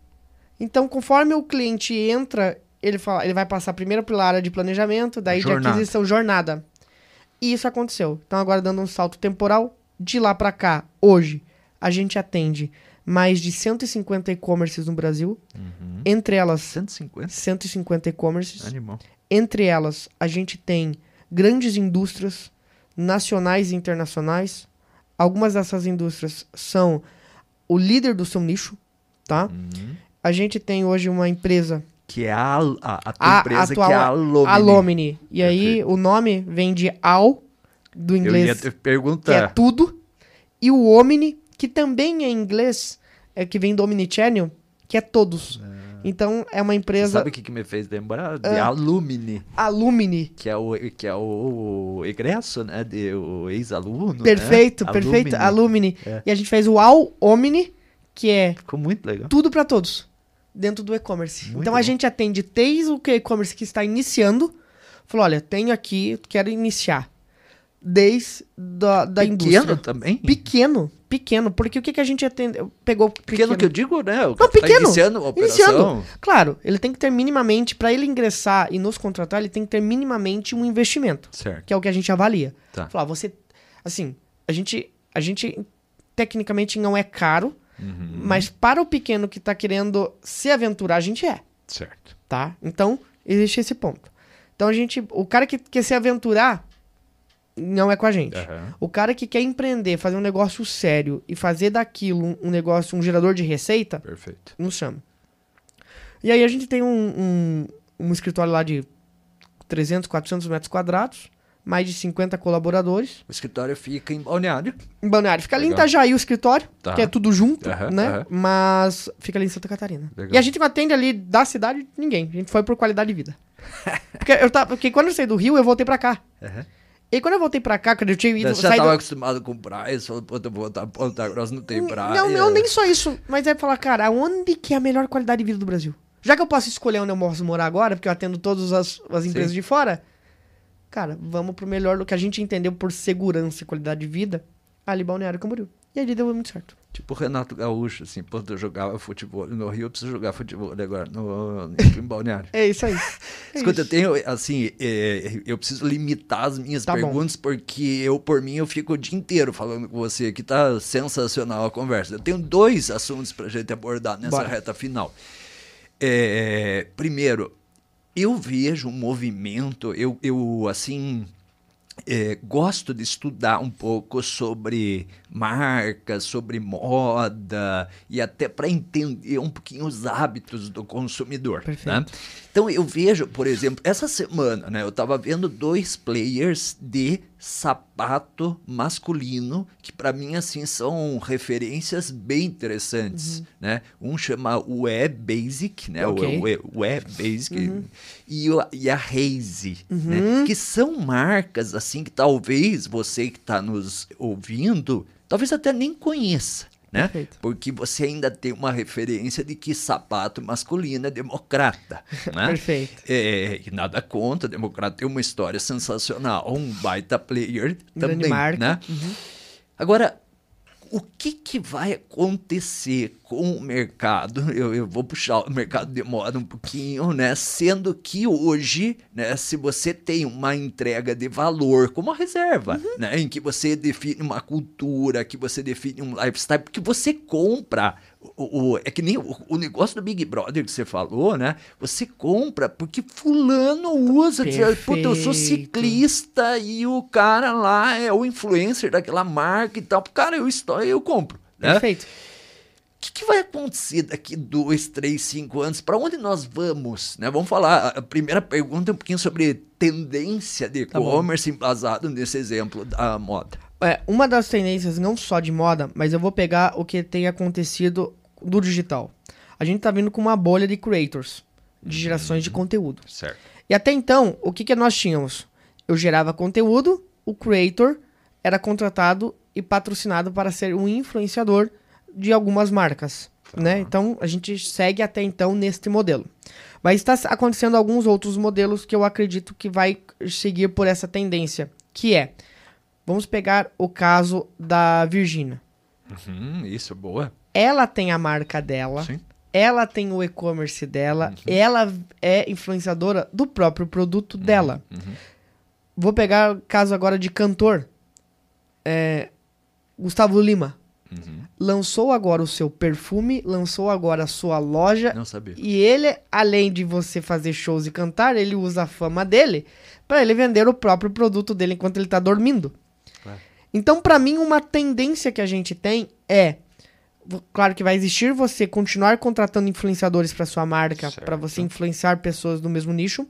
Então, conforme o cliente entra, ele, fala, ele vai passar primeiro pela área de planejamento, daí de Jornada. aquisição, jornada. E isso aconteceu. Então, agora dando um salto temporal, de lá pra cá, hoje, a gente atende mais de 150 e-commerces no Brasil. Uhum. Entre elas, 150? 150 e-commerces. Animal. Entre elas, a gente tem grandes indústrias nacionais e internacionais. Algumas dessas indústrias são o líder do seu nicho, tá? Uhum. A gente tem hoje uma empresa, Que é a, a, a tua a empresa atual, que é a Alomni. a Lomini. E aí Perfeito. o nome vem de Al, do Eu ia inglês, te que é perguntar. tudo. E o Omni, que também é em inglês, é que vem do Omnichannel, que é todos. Então é uma empresa Sabe o que, que me fez lembrar? De Ah. Alumni. Alumni. Que é o, que é o, o egresso, né? De, o ex-aluno. Perfeito, né? perfeito. Alumni. Alumni. É. E a gente fez o Al Omni, que é Ficou muito legal. tudo para todos dentro do e-commerce. Então a bom. gente atende desde o que e-commerce que está iniciando. Falou, olha, tenho aqui, quero iniciar. Desde da, da Pequeno indústria. também. Pequeno, pequeno. Porque o que, que a gente atende? Pegou Pequeno que eu digo, né? O Não, tá pequeno. iniciando a operação. Iniciando. Claro, ele tem que ter minimamente, para ele ingressar e nos contratar, ele tem que ter minimamente um investimento, Certo. que é o que a gente avalia. Tá. Falar, você, assim, a gente, a gente tecnicamente não é caro, Uhum. mas para o pequeno que tá querendo se aventurar, a gente é, Certo. tá? Então, existe esse ponto. Então a gente, o cara que quer se aventurar não é com a gente. Aham. O cara que quer empreender, fazer um negócio sério e fazer daquilo um, um negócio, um gerador de receita, Perfeito. nos chama. E aí a gente tem um, um, um escritório lá de 300, 400 metros quadrados, mais de 50 colaboradores. O escritório fica em Balneário. Em Balneário. Fica ali em Legal. Itajaí o escritório, Tá. que é tudo junto, né? Mas fica ali em Santa Catarina. Legal. E a gente não atende ali da cidade ninguém. A gente foi por qualidade de vida. porque, eu tava, porque quando eu saí do Rio, eu voltei pra cá. E quando eu voltei pra cá, quando eu tinha ido... Você já saído- estava acostumado com praia, você falou, pô, eu vou voltar pra Ponta Grossa, não tem praia. Não, não, nem só isso. Mas é falar, cara, onde que é a melhor qualidade de vida do Brasil? Já que eu posso escolher onde eu posso morar agora, porque eu atendo todas as, as empresas Sim. de fora, cara, vamos pro melhor do que a gente entendeu por segurança e qualidade de vida, ali Balneário Camboriú. E ali deu muito certo. Tipo o Renato Gaúcho, assim, pô, eu jogava futebol no Rio, eu preciso jogar futebol agora no, no, em Balneário. É isso aí. É Escuta, eu isso. tenho, assim, é, eu preciso limitar as minhas Tá bom. perguntas, porque eu, por mim, eu fico o dia inteiro falando com você, que tá sensacional a conversa. Eu tenho dois assuntos pra gente abordar nessa Bora. reta final. É, primeiro, eu vejo um movimento, eu, eu assim, é, gosto de estudar um pouco sobre marcas, sobre moda e até para entender um pouquinho os hábitos do consumidor. né? Perfeito. Então eu vejo, por exemplo, essa semana, né, eu estava vendo dois players de sapato masculino que para mim assim são referências bem interessantes, né? Um chama o E Basic, né? Ok. O, o, o E Basic e, o, e a Haze, né? Que são marcas assim que talvez você que está nos ouvindo, talvez até nem conheça. Né? Perfeito. Porque você ainda tem uma referência de que sapato masculino é democrata. Né? Perfeito. É, e nada contra, democrata tem uma história sensacional, um baita player Grande também. marca. Né? Agora, o que, que vai acontecer com o mercado? Eu, eu vou puxar o mercado de moda um pouquinho, né? Sendo que hoje, né, se você tem uma entrega de valor como a reserva, né? Em que você define uma cultura, que você define um lifestyle, porque você compra. O, o- é que nem o, o negócio do Big Brother que você falou, né? Você compra porque fulano usa. Diz, Puta, eu sou Perfeito. ciclista e o cara lá é o influencer daquela marca e tal. Cara, eu estou, eu compro. Né? Perfeito. O que, que vai acontecer daqui dois, três, cinco anos? Para onde nós vamos? Né? Vamos falar. A primeira pergunta é um pouquinho sobre tendência de Tá e-commerce embasado nesse exemplo da moda. É, uma das tendências, não só de moda, mas eu vou pegar o que tem acontecido do digital. A gente tá vindo com uma bolha de creators. de gerações de conteúdo. Certo. E até então, o que, que nós tínhamos? Eu gerava conteúdo, o creator era contratado e patrocinado para ser um influenciador de algumas marcas. Né? Então, a gente segue até então neste modelo. Mas está acontecendo alguns outros modelos que eu acredito que vai seguir por essa tendência, que é, vamos pegar o caso da Virgínia. Uhum, isso, boa. Ela tem a marca dela, Sim. ela tem o e-commerce dela, Uhum. ela é influenciadora do próprio produto dela. Uhum. Vou pegar o caso agora de cantor. É, Gustavo Lima. Uhum. Lançou agora o seu perfume, lançou agora a sua loja. Não sabia. E ele, além de você fazer shows e cantar, ele usa a fama dele para ele vender o próprio produto dele enquanto ele tá dormindo. Claro. Então, para mim, uma tendência que a gente tem é claro que vai existir você continuar contratando influenciadores para sua marca, para você influenciar pessoas do mesmo nicho,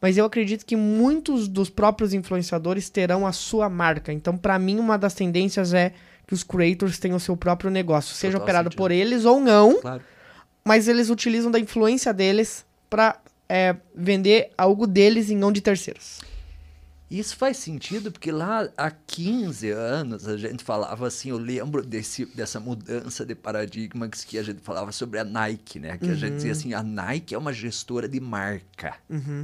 mas eu acredito que muitos dos próprios influenciadores terão a sua marca. Então, para mim, uma das tendências é que os creators tenham o seu próprio negócio, seja Total operado sentido. por eles ou não, Claro. mas eles utilizam da influência deles para vender algo deles e não de terceiros. Isso faz sentido porque lá há 15 anos a gente falava assim, eu lembro desse, dessa mudança de paradigmas que a gente falava sobre a Nike, né? Que a gente dizia assim, a Nike é uma gestora de marca,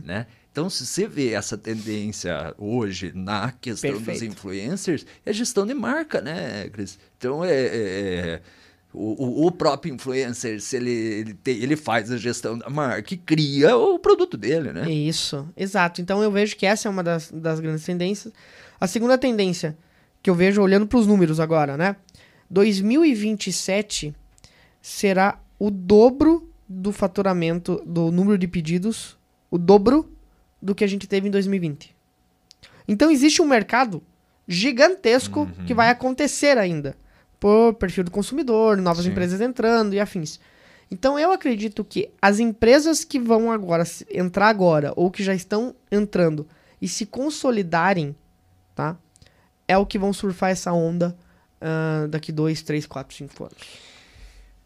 né? Então, se você vê essa tendência hoje na questão dos Perfeito. influencers, é gestão de marca, né, Cris? Então, é, é- é- o, o- o próprio influencer, se ele, ele, ele faz a gestão da marca e cria o produto dele, né? Isso, exato. Então eu vejo que essa é uma das, das grandes tendências. A segunda tendência que eu vejo olhando para os números agora, né? 2027 será o dobro do faturamento do número de pedidos, o dobro do que a gente teve em 2020. Então existe um mercado gigantesco que vai acontecer ainda por perfil do consumidor, novas Sim. empresas entrando e afins. Então eu acredito que as empresas que vão agora entrar agora ou que já estão entrando e se consolidarem, tá? É o que vão surfar essa onda ah, daqui dois, três, quatro, cinco anos.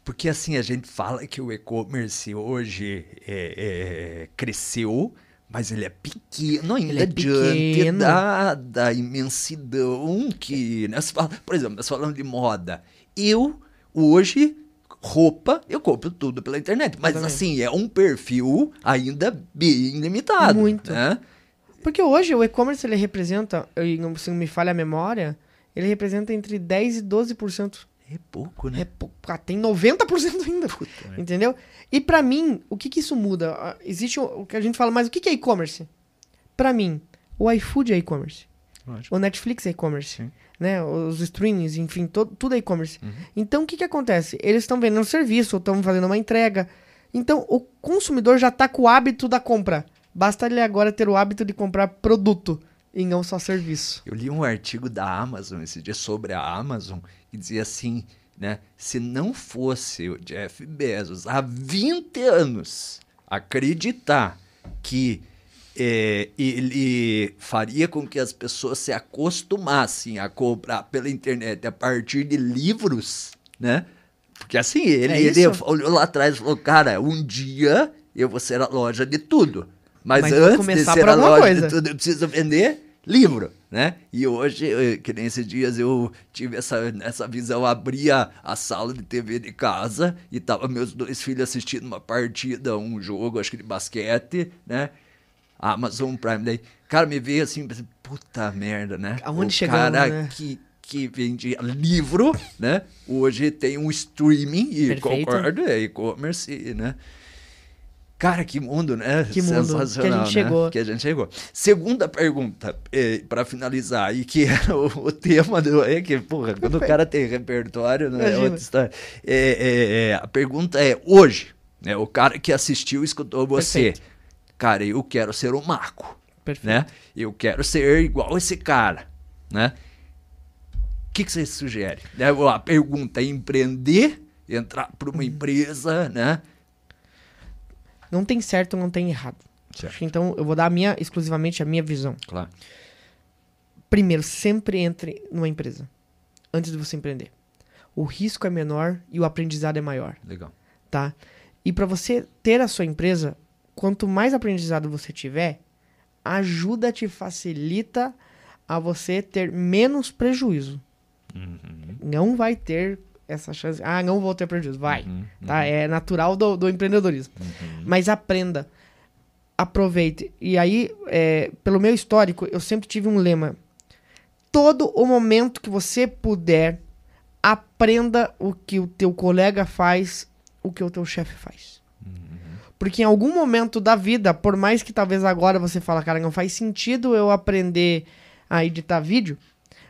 Porque assim, a gente fala que o e-commerce hoje é- é, cresceu, mas ele é pequeno ainda Ele é diante pequeno. da, da imensidão que... Né? Fala- por exemplo, nós falamos de moda. Eu, hoje, roupa, eu compro tudo pela internet. Mas assim, é um perfil ainda bem limitado. Muito. Né? Porque hoje o e-commerce ele representa, se não me falha a memória, ele representa entre 10 e 12%. É pouco, né? É, pou- ah, tem 90% ainda. Entendeu? E pra mim, o que que isso muda? Ah, Existe o, que a gente fala, mas o que que é e-commerce? Pra mim, o iFood é e-commerce. O Netflix é e-commerce. Né? Os streamings, enfim, to- tudo é e-commerce. Uhum. Então, o que que acontece? Eles estão vendendo serviço, ou estão fazendo uma entrega. Então, o consumidor já tá com o hábito da compra. Basta ele agora ter o hábito de comprar produto e não só serviço. Eu li um artigo da Amazon esse dia sobre a Amazon que dizia assim, né? Se não fosse o Jeff Bezos há 20 anos acreditar que é, ele faria com que as pessoas se acostumassem a comprar pela internet a partir de livros, né? Porque assim, ele, É ele olhou lá atrás e falou, cara, um dia eu vou ser a loja de tudo. Mas, Mas antes de ser a loja coisa. de tudo, eu preciso vender livro, né? E hoje, eh, que nem esses dias eu tive essa, essa visão, abria a sala de TV de casa e tava meus dois filhos assistindo uma partida, um jogo, acho que de basquete, né? Amazon Prime, daí, cara, me veio assim, puta merda, né? Aonde o chegamos, cara né? que, que vendia livro, né? Hoje tem um streaming, e Perfeito. concordo, é e-commerce, né? Cara, que mundo, né? Que mundo que a gente Sensacional, né? chegou. Que a gente chegou. Segunda pergunta, para finalizar, e que era o, o tema do. É que, porra, quando o cara tem repertório, não é outra história. É, é, é, a pergunta é: hoje, né, o cara que assistiu escutou você. Perfeito. Cara, eu quero ser o Marco, Perfeito. né? Eu quero ser igual esse cara, né? O que, que você sugere? Né, A pergunta é empreender, entrar para Uhum. uma empresa, né? Não tem certo, não tem errado. Certo. Então, eu vou dar a minha, exclusivamente a minha visão. Claro. Primeiro, sempre entre numa empresa. Antes de você empreender. O risco é menor e o aprendizado é maior, Legal. tá? E para você ter a sua empresa, quanto mais aprendizado você tiver, ajuda te facilita a você ter menos prejuízo. Uhum. Não vai ter essa chance. Ah, não vou ter prejuízo. Vai. Uhum, uhum. Tá? É natural do, do empreendedorismo. Uhum. Mas aprenda. Aproveite. E aí, é, pelo meu histórico, eu sempre tive um lema. Todo o momento que você puder, aprenda o que o teu colega faz, o que o teu chefe faz. Uhum. Porque em algum momento da vida, por mais que talvez agora você fala, cara, não faz sentido eu aprender a editar vídeo,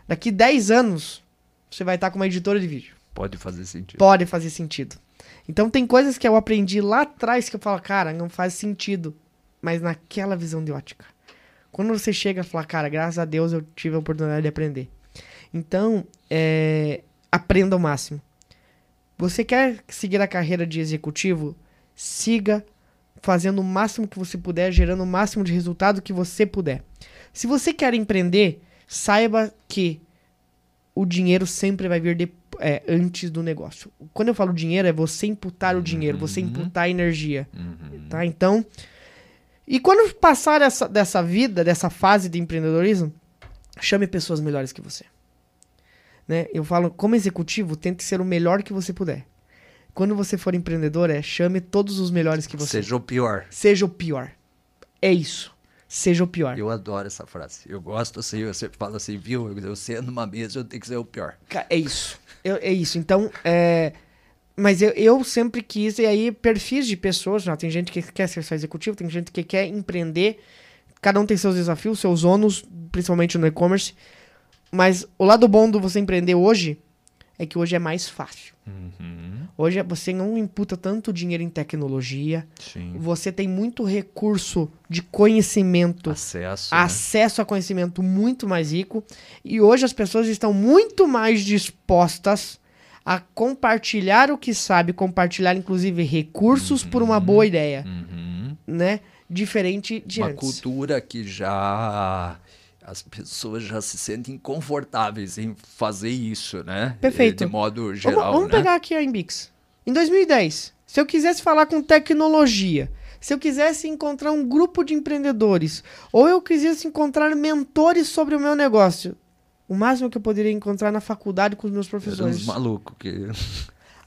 daqui 10 anos você vai estar com uma editora de vídeo. Pode fazer sentido. Pode fazer sentido. Então tem coisas que eu aprendi lá atrás que eu falo, cara, não faz sentido. Mas naquela visão de ótica. Quando você chega e fala, cara, graças a Deus eu tive a oportunidade de aprender. Então, é, aprenda ao máximo. Você quer seguir a carreira de executivo? Siga fazendo o máximo que você puder, gerando o máximo de resultado que você puder. Se você quer empreender, saiba que o dinheiro sempre vai vir de, é, antes do negócio. Quando eu falo dinheiro, é você imputar o dinheiro, você uhum. imputar a energia. Uhum. Tá? Então. E quando passar essa, dessa vida, dessa fase de empreendedorismo, chame pessoas melhores que você. Né? Eu falo, como executivo, tente ser o melhor que você puder. Quando você for empreendedor, é chame todos os melhores que você. Seja o pior. Seja o pior. É isso seja o pior. Eu adoro essa frase. Eu gosto assim, você fala assim, viu? Eu sendo uma mesa, eu tenho que ser o pior. É isso. Eu, é isso. Então, é... Mas eu, eu sempre quis, e aí, perfis de pessoas, já tem gente que quer ser só executivo, tem gente que quer empreender. Cada um tem seus desafios, seus ônus, principalmente no e-commerce. Mas o lado bom do você empreender hoje é que hoje é mais fácil. Uhum. Hoje você não imputa tanto dinheiro em tecnologia. Sim. Você tem muito recurso de conhecimento. Acesso. Né? Acesso né? a conhecimento muito mais rico. E hoje as pessoas estão muito mais dispostas a compartilhar o que sabe, compartilhar inclusive recursos uhum. por uma boa uhum. ideia. Uhum. Né? Diferente de uma antes. cultura que já as pessoas já se sentem confortáveis em fazer isso, né? Perfeito. De modo geral. Vamos, vamos né? pegar aqui a Inbix. Em 2010, se eu quisesse falar com tecnologia, se eu quisesse encontrar um grupo de empreendedores, ou eu quisesse encontrar mentores sobre o meu negócio, o máximo que eu poderia encontrar na faculdade com os meus professores. Era maluco que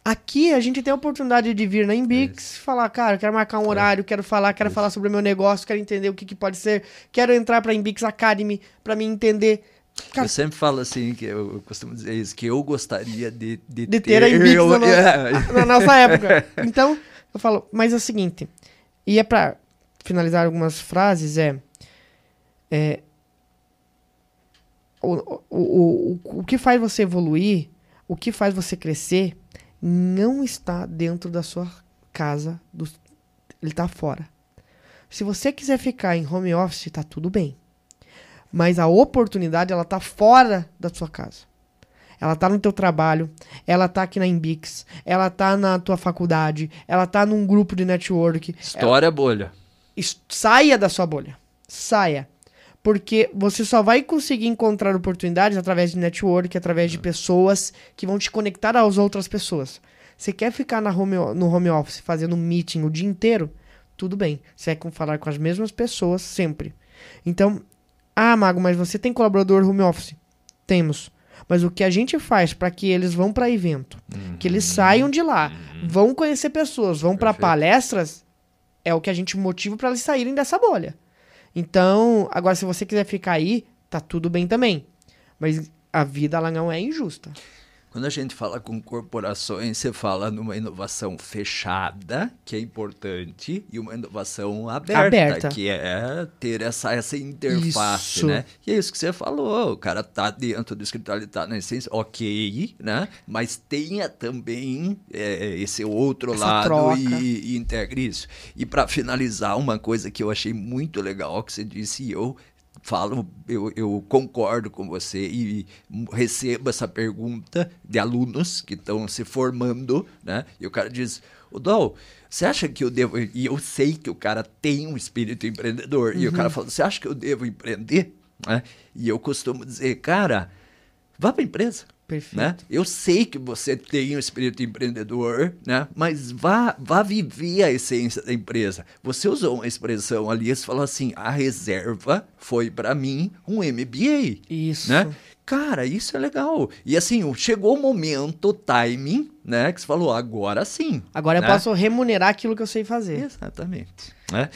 Aqui a gente tem a oportunidade de vir na Inbix é. falar, cara, quero marcar um é. horário, quero falar, quero falar sobre o meu negócio, quero entender o que, que pode ser, quero entrar para a Inbix Academy para me entender. Cara, eu sempre falo assim, que eu, eu, costumo dizer isso, que eu gostaria de, de, de ter, ter a Inbix eu, na, é. na, nossa época. Então, eu falo, mas é o seguinte, e é para finalizar algumas frases, é, é o, o, o, o que faz você evoluir, o que faz você crescer, não está dentro da sua casa, do, ele está fora. Se você quiser ficar em home office, está tudo bem. Mas a oportunidade, ela está fora da sua casa. Ela está no teu trabalho, ela está aqui na Inbix, ela está na tua faculdade, ela está num grupo de network. História ela... bolha. Saia da sua bolha. Saia. Porque você só vai conseguir encontrar oportunidades através de network, através de é. pessoas que vão te conectar às outras pessoas. Você quer ficar na home, no home office fazendo meeting o dia inteiro? Tudo bem. Você vai falar com as mesmas pessoas sempre. Então, ah, Mago, mas você tem colaborador home office? Temos. Mas o que a gente faz para que eles vão para evento, uhum. que eles saiam de lá, uhum. vão conhecer pessoas, vão para palestras, é o que a gente motiva para eles saírem dessa bolha. Então, agora se você quiser ficar aí, tá tudo bem também. Mas a vida ela não é injusta. Quando a gente fala com corporações, você fala numa inovação fechada, que é importante, e uma inovação aberta, aberta. que é ter essa, essa interface, isso. né? E é isso que você falou, o cara tá dentro do escritório, ele tá na essência, ok, né? Mas tenha também é, esse outro essa lado e, e integre isso. E para finalizar, uma coisa que eu achei muito legal que você disse, e eu falo, eu, eu, concordo com você e recebo essa pergunta de alunos que estão se formando, né? E o cara diz, o Dol, você acha que eu devo... E eu sei que o cara tem um espírito empreendedor. Uhum. E o cara uhum. fala, você acha que eu devo empreender? Né? E eu costumo dizer, cara, vá para a empresa. Perfeito. Né? Eu sei que você tem o espírito empreendedor, né? mas vá, vá viver a essência da empresa. Você usou uma expressão ali, você falou assim: a reserva foi para mim um MBA. Isso. Né? Cara, isso é legal. E assim, chegou o momento, o timing, né? Que você falou, agora sim. Agora né? eu posso remunerar aquilo que eu sei fazer. Exatamente. Né?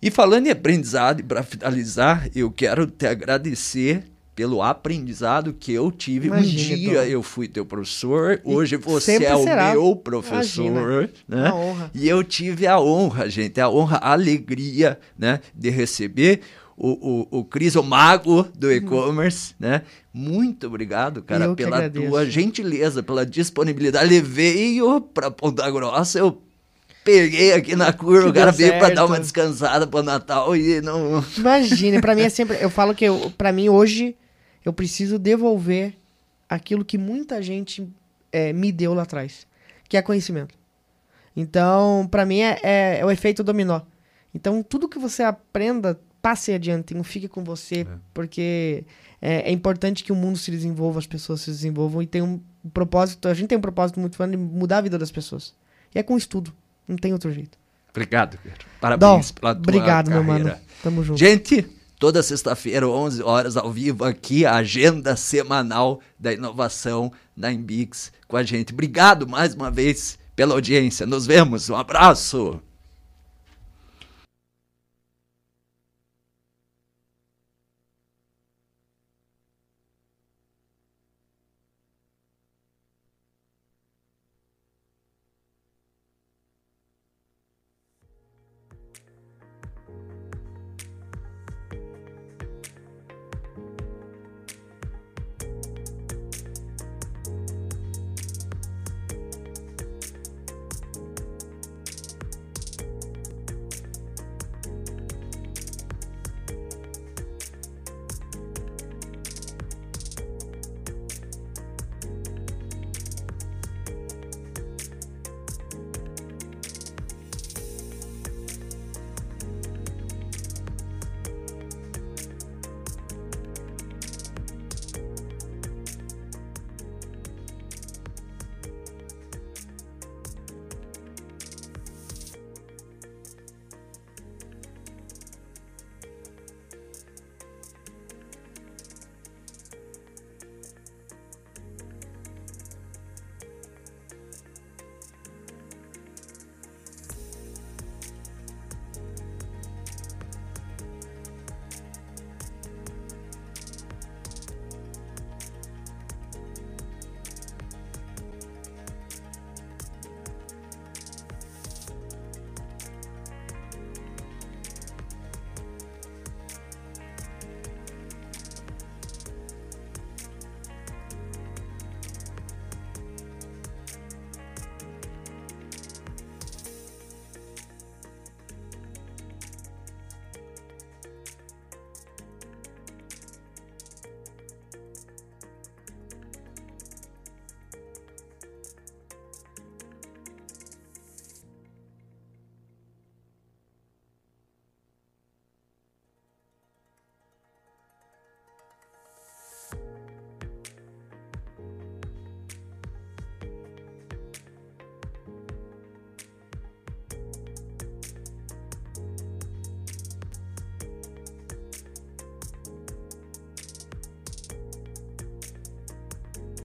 E falando em aprendizado, para finalizar, eu quero te agradecer pelo aprendizado que eu tive. Imagina, um dia eu fui teu professor, hoje você é o será. meu professor, Imagina. né? Uma honra. E eu tive a honra, gente, a honra, a alegria, né, de receber o, o, o Cris, o mago do uhum. e-commerce, né? Muito obrigado, cara, pela tua gentileza, pela disponibilidade. Ele veio para Ponta Grossa, eu peguei aqui na curva, o cara veio para dar uma descansada para Natal e não. Imagina, para mim é sempre. Eu falo que para mim hoje eu preciso devolver aquilo que muita gente é, me deu lá atrás, que é conhecimento. Então, para mim é, é, é, o efeito dominó. Então, tudo que você aprenda, passe adiante, não fique com você, é. porque é, é, importante que o mundo se desenvolva, as pessoas se desenvolvam e tem um propósito. A gente tem um propósito muito grande de mudar a vida das pessoas. E é com estudo, não tem outro jeito. Obrigado, Pedro. Parabéns Dom, pela tua Obrigado, carreira. meu mano. Tamo junto. Gente, toda sexta-feira, 11 horas, ao vivo, aqui, a agenda semanal da inovação da Embix com a gente. Obrigado mais uma vez pela audiência. Nos vemos. Um abraço.